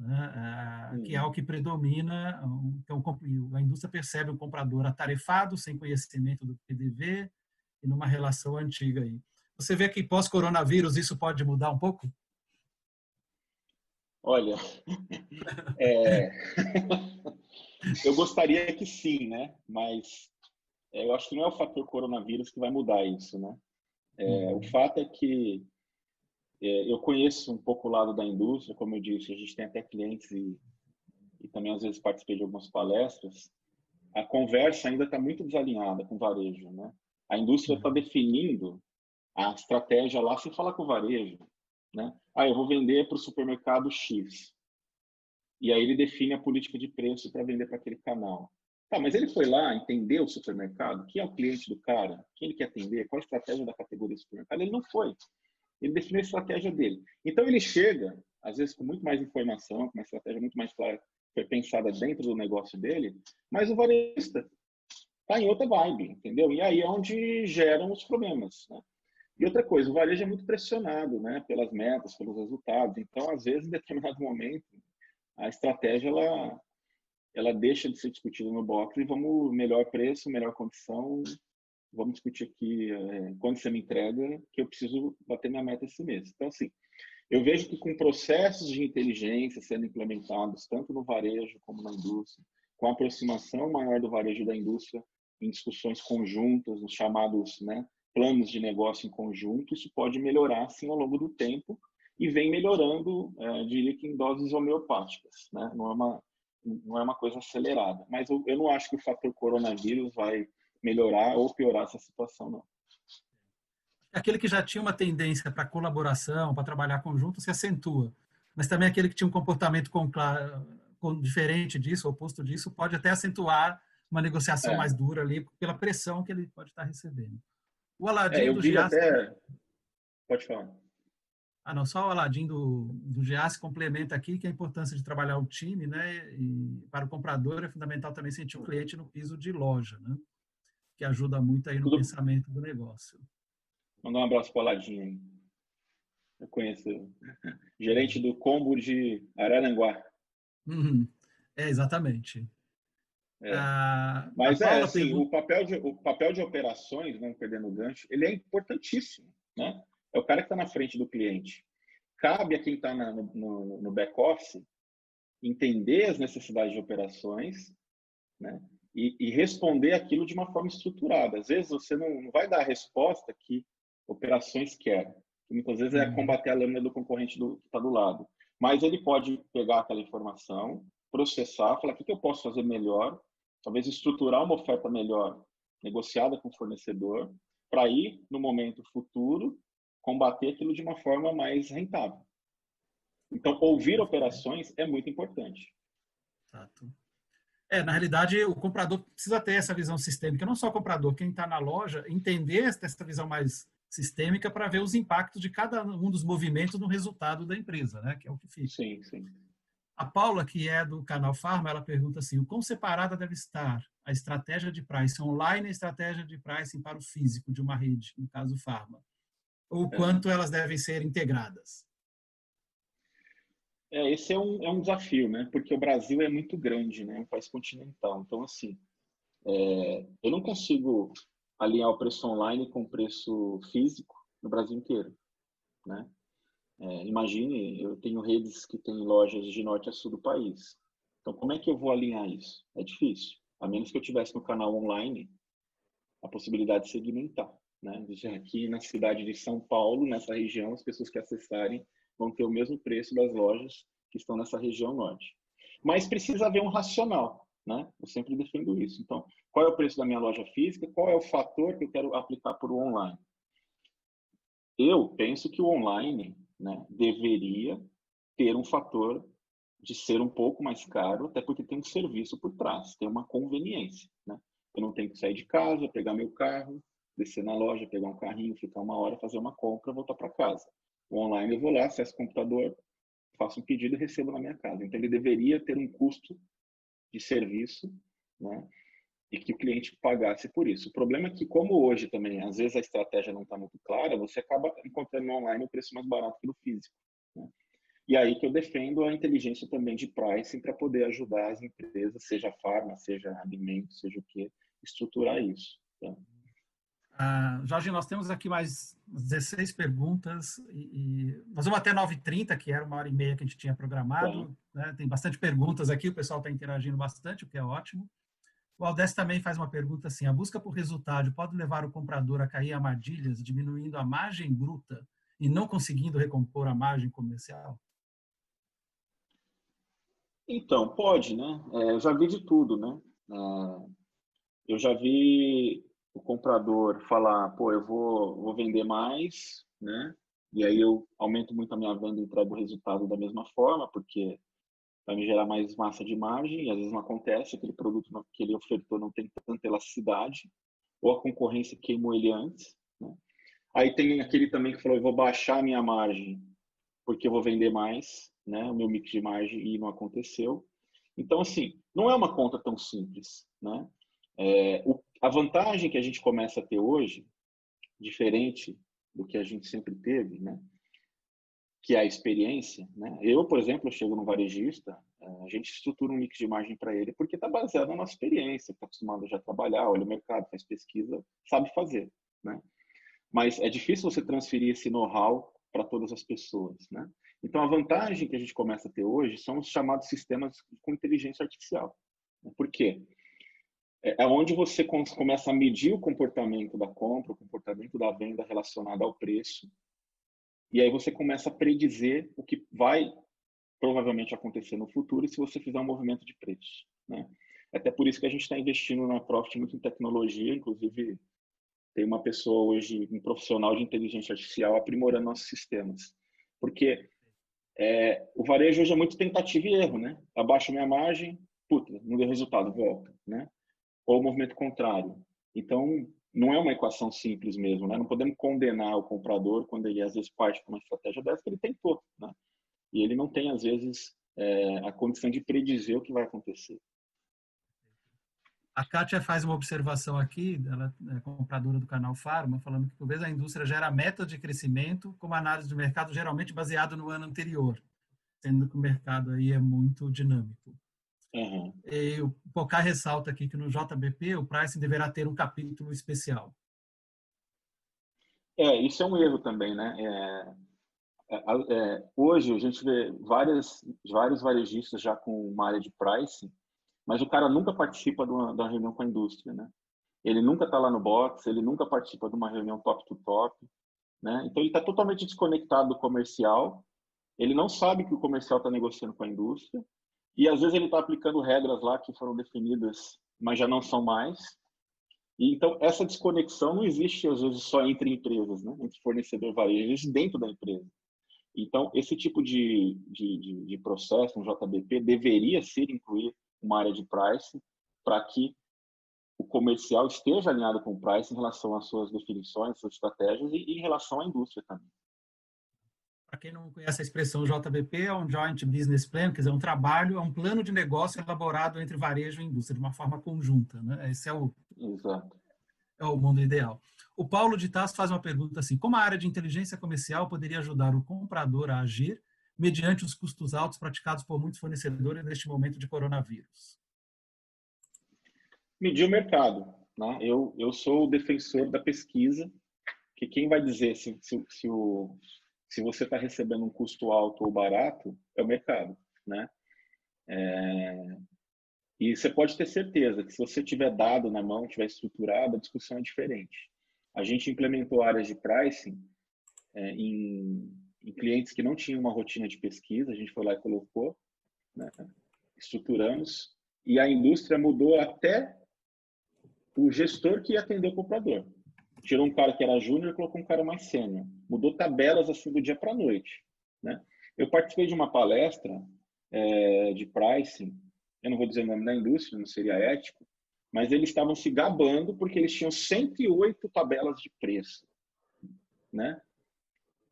né? que é o que predomina. Então, a indústria percebe um comprador atarefado, sem conhecimento do PDV, e numa relação antiga aí. Você vê que pós-coronavírus isso pode mudar um pouco? Olha, é... eu gostaria que sim, né? Mas é, eu acho que não é o fator coronavírus que vai mudar isso, né? É, uhum. O fato é que eu conheço um pouco o lado da indústria, como eu disse, a gente tem até clientes e, e também às vezes participei de algumas palestras. A conversa ainda está muito desalinhada com o varejo, né? A indústria está uhum. definindo a estratégia lá se fala com o varejo, né? Ah, eu vou vender para o supermercado X. E aí ele define a política de preço para vender para aquele canal. Tá, mas ele foi lá, entendeu o supermercado, quem é o cliente do cara, quem ele quer atender, qual a estratégia da categoria do supermercado. Ele não foi. Ele definiu a estratégia dele. Então ele chega, às vezes com muito mais informação, com uma estratégia muito mais clara, foi pensada dentro do negócio dele, mas o varejista está em outra vibe, entendeu? E aí é onde geram os problemas. Né? E outra coisa, o varejo é muito pressionado né, pelas metas, pelos resultados. Então, às vezes, em determinado momento, a estratégia ela, ela deixa de ser discutida no box e vamos melhor preço, melhor condição. Vamos discutir aqui é, quando você me entrega que eu preciso bater minha meta esse mês. Então, assim, Eu vejo que com processos de inteligência sendo implementados, tanto no varejo como na indústria, com a aproximação maior do varejo da indústria em discussões conjuntas, nos chamados né, planos de negócio em conjunto, isso pode melhorar, sim, ao longo do tempo e vem melhorando, é, diria que em doses homeopáticas, né? não, é uma, não é uma coisa acelerada. Mas eu, eu não acho que o fator coronavírus vai melhorar ou piorar essa situação, não aquele que já tinha uma tendência para colaboração, para trabalhar conjunto, se acentua. Mas também aquele que tinha um comportamento com, com, diferente disso, oposto disso, pode até acentuar uma negociação é. mais dura ali, pela pressão que ele pode estar recebendo. O Aladim é, do Gias... Até... Pode falar. Ah, não, só o Aladim do, do Gias complementa aqui que a importância de trabalhar o time, né? E para o comprador é fundamental também sentir o cliente no piso de loja, né? Que ajuda muito aí no Tudo... pensamento do negócio. Mandar um abraço para o Aladinho aí. Eu conheço gerente do combo de Araranguá. Uhum. É, exatamente. É. Ah, Mas é assim, pergunta... o, papel de, o papel de operações, não perdendo o gancho, ele é importantíssimo. Né? É o cara que está na frente do cliente. Cabe a quem está no, no, no back-office entender as necessidades de operações né? E, e, responder aquilo de uma forma estruturada. Às vezes você não, não vai dar a resposta que operações quer. Que muitas vezes é uhum. combater a lâmina do concorrente do, que está do lado. Mas ele pode pegar aquela informação, processar, falar o que, que eu posso fazer melhor, talvez estruturar uma oferta melhor, negociada com o fornecedor, para ir, no momento futuro, combater aquilo de uma forma mais rentável. Então, ouvir operações é muito importante. Exato. É, na realidade, o comprador precisa ter essa visão sistêmica, não só o comprador, quem está na loja, entender essa visão mais sistêmica para ver os impactos de cada um dos movimentos no resultado da empresa, né? Que é o que fica. Sim, sim. A Paula, que é do canal Farma, ela pergunta assim: o quão separada deve estar a estratégia de pricing online e a estratégia de pricing para o físico de uma rede, no caso Farma? Ou é. quanto elas devem ser integradas? É, esse é um, é um desafio, né? Porque o Brasil é muito grande, né? É um país continental. Então, assim, é, eu não consigo alinhar o preço online com o preço físico no Brasil inteiro, né? É, imagine, eu tenho redes que têm lojas de norte a sul do país. Então, como é que eu vou alinhar isso? É difícil. A menos que eu tivesse no canal online a possibilidade de segmentar, né? Aqui na cidade de São Paulo, nessa região, as pessoas que acessarem vão ter o mesmo preço das lojas que estão nessa região norte. Mas precisa haver um racional, né? Eu sempre defendo isso. Então, qual é o preço da minha loja física? Qual é o fator que eu quero aplicar para o online? Eu penso que o online né, deveria ter um fator de ser um pouco mais caro, até porque tem um serviço por trás, tem uma conveniência. Né? Eu não tenho que sair de casa, pegar meu carro, descer na loja, pegar um carrinho, ficar uma hora, fazer uma compra, voltar para casa. Online eu vou lá, acesso o computador, faço um pedido e recebo na minha casa. Então ele deveria ter um custo de serviço, né? E que o cliente pagasse por isso. O problema é que, como hoje também, às vezes a estratégia não está muito clara, você acaba encontrando no online o preço mais barato que no físico. Né? E aí que eu defendo a inteligência também de pricing para poder ajudar as empresas, seja farma, seja alimento, seja o que, estruturar isso. Tá? Ah, Jorge, nós temos aqui mais 16 perguntas e, e nós vamos até 9h30, que era uma hora e meia que a gente tinha programado. Né? Tem bastante perguntas aqui, o pessoal está interagindo bastante, o que é ótimo. O Aldés também faz uma pergunta assim: a busca por resultado pode levar o comprador a cair em armadilhas, diminuindo a margem bruta e não conseguindo recompor a margem comercial? Então, pode, né? É, eu já vi de tudo, né? É, eu já vi o comprador falar, pô, eu vou, vou vender mais, né? E aí eu aumento muito a minha venda e entrego o resultado da mesma forma, porque vai me gerar mais massa de margem, e às vezes não acontece, aquele produto que ele ofertou não tem tanta elasticidade, ou a concorrência queimou ele antes. Né? Aí tem aquele também que falou, eu vou baixar a minha margem, porque eu vou vender mais, né? o meu mix de margem, e não aconteceu. Então, assim, não é uma conta tão simples. Né? É, o a vantagem que a gente começa a ter hoje, diferente do que a gente sempre teve, né? que é a experiência. Né? Eu, por exemplo, eu chego no varejista, eh, a gente estrutura um mix de margem para ele porque está baseado na nossa experiência, está acostumado já a trabalhar, olha o mercado, faz pesquisa, sabe fazer. Né? Mas é difícil você transferir esse know-how para todas as pessoas, né? Então, a vantagem que a gente começa a ter hoje são os chamados sistemas com inteligência artificial. Por quê? É, é onde você começa a medir o comportamento da compra, o comportamento da venda relacionado ao preço, e aí você começa a predizer o que vai provavelmente acontecer no futuro se você fizer um movimento de preço. Né? Até por isso que a gente está investindo na Profit muito em tecnologia, inclusive tem uma pessoa hoje, um profissional de inteligência artificial aprimorando nossos sistemas. Porque é, o varejo hoje é muito tentativa e erro, né? Abaixo minha margem, puta, não deu resultado, volta, né? Ou o movimento contrário. Então, não é uma equação simples mesmo, né? Não podemos condenar o comprador quando ele às vezes parte para uma estratégia dessa que ele tentou, né? E ele não tem às vezes é, a condição de predizer o que vai acontecer. A Kátia faz uma observação aqui, ela é compradora do canal Farma, falando que talvez a indústria gera metas de crescimento como análise de mercado geralmente baseado no ano anterior, sendo que o mercado aí é muito dinâmico. Uhum. E o Pocá ressalta aqui que no JBP o pricing deverá ter um capítulo especial. É, isso é um erro também, né? É, é, é, hoje a gente vê várias, vários varejistas já com uma área de pricing, mas o cara nunca participa de uma, de uma reunião com a indústria, né? Ele nunca está lá no box, ele nunca participa de uma reunião top to top, né? Então ele está totalmente desconectado do comercial, ele não sabe que o comercial está negociando com a indústria e às vezes ele está aplicando regras lá que foram definidas, mas já não são mais. E, então, essa desconexão não existe, às vezes, só entre empresas, né? entre fornecedor e varejo, existe dentro da empresa. Então, esse tipo de, de, de, de processo, um JBP, deveria ser incluir uma área de price para que o comercial esteja alinhado com o price em relação às suas definições, suas estratégias e, e em relação à indústria também. Para quem não conhece a expressão JBP, é um Joint Business Plan, quer dizer, é um trabalho, é um plano de negócio elaborado entre varejo e indústria, de uma forma conjunta. Né? Esse é o, Exato. É o mundo ideal. O Paulo de Tasso faz uma pergunta assim: como a área de inteligência comercial poderia ajudar o comprador a agir mediante os custos altos praticados por muitos fornecedores neste momento de coronavírus? Medir o mercado. Né? Eu, eu sou o defensor da pesquisa, que quem vai dizer se, se, se o, se você está recebendo um custo alto ou barato, é o mercado, né? É... E você pode ter certeza que se você tiver dado na mão, tiver estruturado, a discussão é diferente. A gente implementou áreas de pricing é, em, em, clientes que não tinham uma rotina de pesquisa, a gente foi lá e colocou, né? estruturamos, e a indústria mudou até o gestor que atendeu o comprador tirou um cara que era júnior e colocou um cara mais sênior. Mudou tabelas assim do dia para a noite. Né? Eu participei de uma palestra é, de pricing, eu não vou dizer o nome da indústria, não seria ético, mas eles estavam se gabando porque eles tinham 108 tabelas de preço. Né?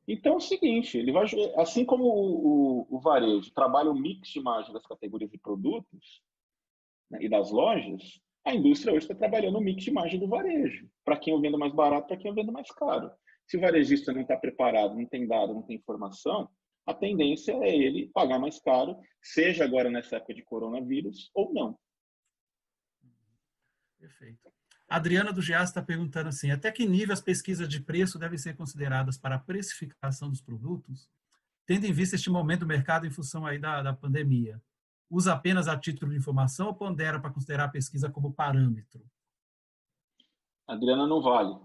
Então é o seguinte, ele vai, assim como o, o, o varejo trabalha o mix de margem das categorias de produtos né, e das lojas, a indústria hoje está trabalhando o mix de margem do varejo. Para quem eu vendo mais barato, para quem eu vendo mais caro. Se o varejista não está preparado, não tem dado, não tem informação, a tendência é ele pagar mais caro, seja agora nessa época de coronavírus ou não. Perfeito. A Adriana do GEAS está perguntando assim: até que nível as pesquisas de preço devem ser consideradas para a precificação dos produtos, tendo em vista este momento do mercado em função aí da, da pandemia? Usa apenas a título de informação ou pondera para considerar a pesquisa como parâmetro? Adriana não vale.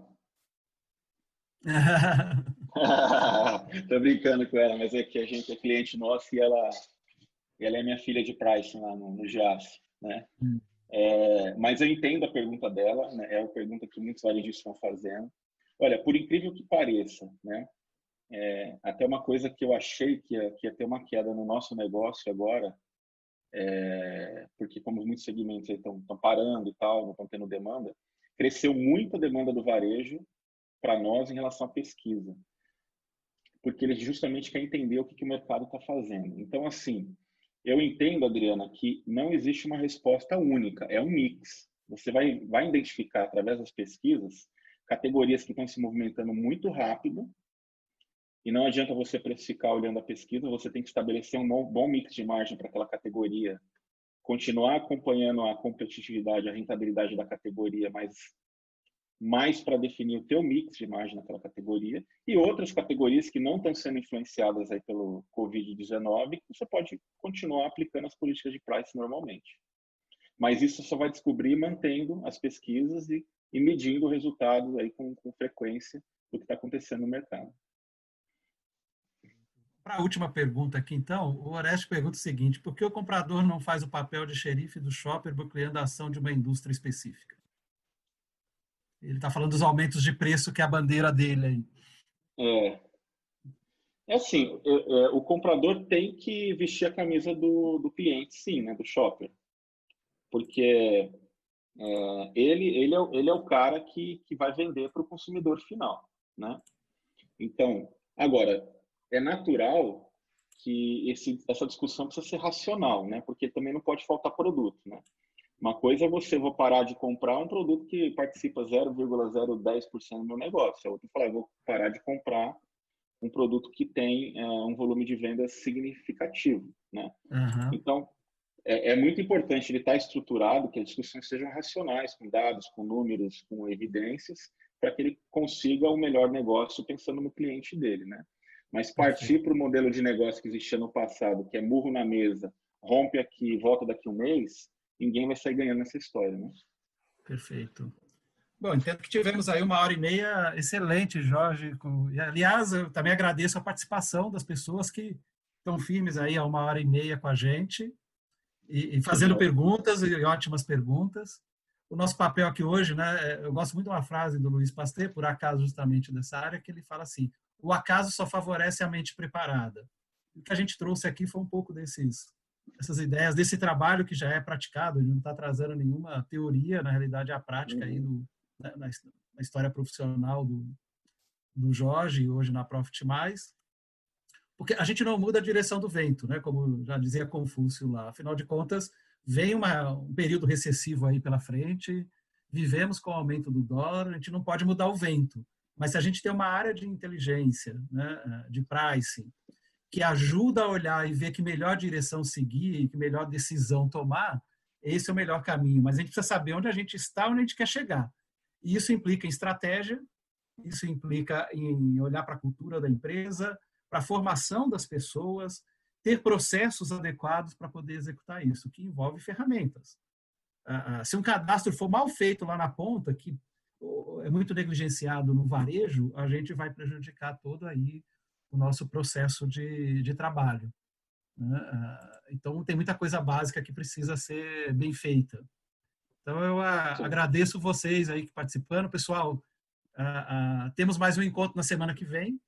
Tô brincando com ela, mas é que a gente é cliente nosso e ela, ela é minha filha de price lá no, no GIAS, né? Hum. É, mas eu entendo a pergunta dela, né? é a pergunta que muitos varejistas estão fazendo. Olha, por incrível que pareça, né? É, até uma coisa que eu achei que ia, que ia ter uma queda no nosso negócio agora, é, porque como muitos segmentos estão parando e tal, não estão tendo demanda, cresceu muito a demanda do varejo para nós em relação à pesquisa, porque ele justamente quer entender o que, que o mercado está fazendo. Então, assim, eu entendo, Adriana, que não existe uma resposta única, é um mix. Você vai, vai identificar através das pesquisas categorias que estão se movimentando muito rápido e não adianta você precificar olhando a pesquisa, você tem que estabelecer um bom mix de margem para aquela categoria, continuar acompanhando a competitividade, a rentabilidade da categoria, mas mais para definir o teu mix de margem naquela categoria, e outras categorias que não estão sendo influenciadas aí pelo Covid-19, você pode continuar aplicando as políticas de price normalmente. Mas isso só vai descobrir mantendo as pesquisas e, e medindo o resultado aí com, com frequência do que está acontecendo no mercado. Para a última pergunta aqui, então, o Oreste pergunta o seguinte: por que o comprador não faz o papel de xerife do shopper bloqueando a ação de uma indústria específica? Ele está falando dos aumentos de preço que é a bandeira dele aí. É, é assim, é, é, o comprador tem que vestir a camisa do, do cliente, sim, né, do shopper. Porque é, ele, ele, é, ele é o cara que, que vai vender para o consumidor final, né? Então, agora, é natural que esse, essa discussão precisa ser racional, né? Porque também não pode faltar produto, né? Uma coisa é você vou parar de comprar um produto que participa 0,010% do meu negócio. A outra é falar, vou parar de comprar um produto que tem é, um volume de vendas significativo, né? Uhum. Então, é, é, muito importante ele estar estruturado, que as discussões sejam racionais, com dados, com números, com evidências, para que ele consiga o melhor negócio pensando no cliente dele, né? Mas partir para o modelo de negócio que existia no passado, que é murro na mesa, rompe aqui, volta daqui um mês, ninguém vai sair ganhando nessa história, né? Perfeito. Bom, entendo que tivemos aí uma hora e meia excelente, Jorge. E, aliás, eu também agradeço a participação das pessoas que estão firmes aí há uma hora e meia com a gente e, e fazendo perguntas e ótimas perguntas. O nosso papel aqui hoje, né? É, eu gosto muito de uma frase do Luiz Pasteur, por acaso justamente dessa área, que ele fala assim: o acaso só favorece a mente preparada. O que a gente trouxe aqui foi um pouco desses essas ideias desse trabalho que já é praticado, ele não está trazendo nenhuma teoria, na realidade é a prática aí do, né, na, na, história profissional do, do Jorge, hoje na Profit Mais, porque a gente não muda a direção do vento, né, como já dizia Confúcio lá, afinal de contas, vem uma, um período recessivo aí pela frente, vivemos com o aumento do dólar, a gente não pode mudar o vento, mas se a gente tem uma área de inteligência, né, de pricing, que ajuda a olhar e ver que melhor direção seguir, que melhor decisão tomar, esse é o melhor caminho. Mas a gente precisa saber onde a gente está, onde a gente quer chegar. E isso implica em estratégia, isso implica em olhar para a cultura da empresa, para a formação das pessoas, ter processos adequados para poder executar isso, que envolve ferramentas. Se um cadastro for mal feito lá na ponta, que é muito negligenciado no varejo, a gente vai prejudicar todo aí o nosso processo de, de trabalho. Né? Ah, então, tem muita coisa básica que precisa ser bem feita. Então, eu agradeço vocês aí que participando. Pessoal, temos mais um encontro na semana que vem,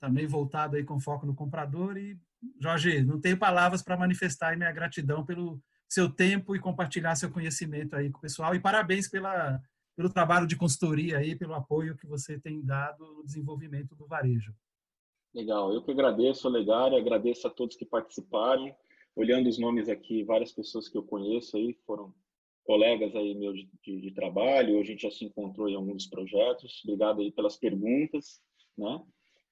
também voltado aí com foco no comprador. E, Jorge, não tenho palavras para manifestar minha gratidão pelo seu tempo e compartilhar seu conhecimento aí com o pessoal. E parabéns pela, pelo trabalho de consultoria aí, pelo apoio que você tem dado no desenvolvimento do varejo. Legal, eu que agradeço, Olegário, agradeço a todos que participaram. Olhando os nomes aqui, várias pessoas que eu conheço aí foram colegas aí meu de, de, de trabalho, a gente já se encontrou em alguns projetos. Obrigado aí pelas perguntas, né?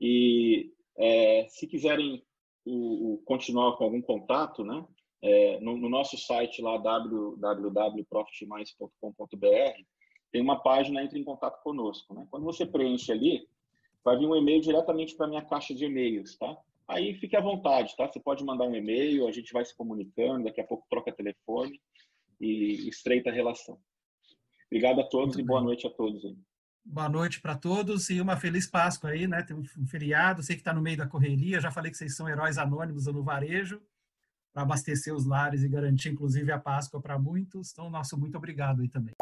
E é, se quiserem o, o, continuar com algum contato, né? É, no, no, nosso site lá www.profitmais.com.br tem uma página entre em contato conosco, né? Quando você preenche ali, vai vir um e-mail diretamente para minha caixa de e-mails, tá? Aí fique à vontade, tá? Você pode mandar um e-mail, a gente vai se comunicando, daqui a pouco troca telefone e estreita a relação. Obrigado a todos Muito e bem. boa noite a todos. Aí. Boa noite para todos e uma feliz Páscoa aí, né? Tem um feriado, sei que está no meio da correria, já falei que vocês são heróis anônimos no varejo, para abastecer os lares e garantir, inclusive, a Páscoa para muitos. Então, nosso muito obrigado aí também.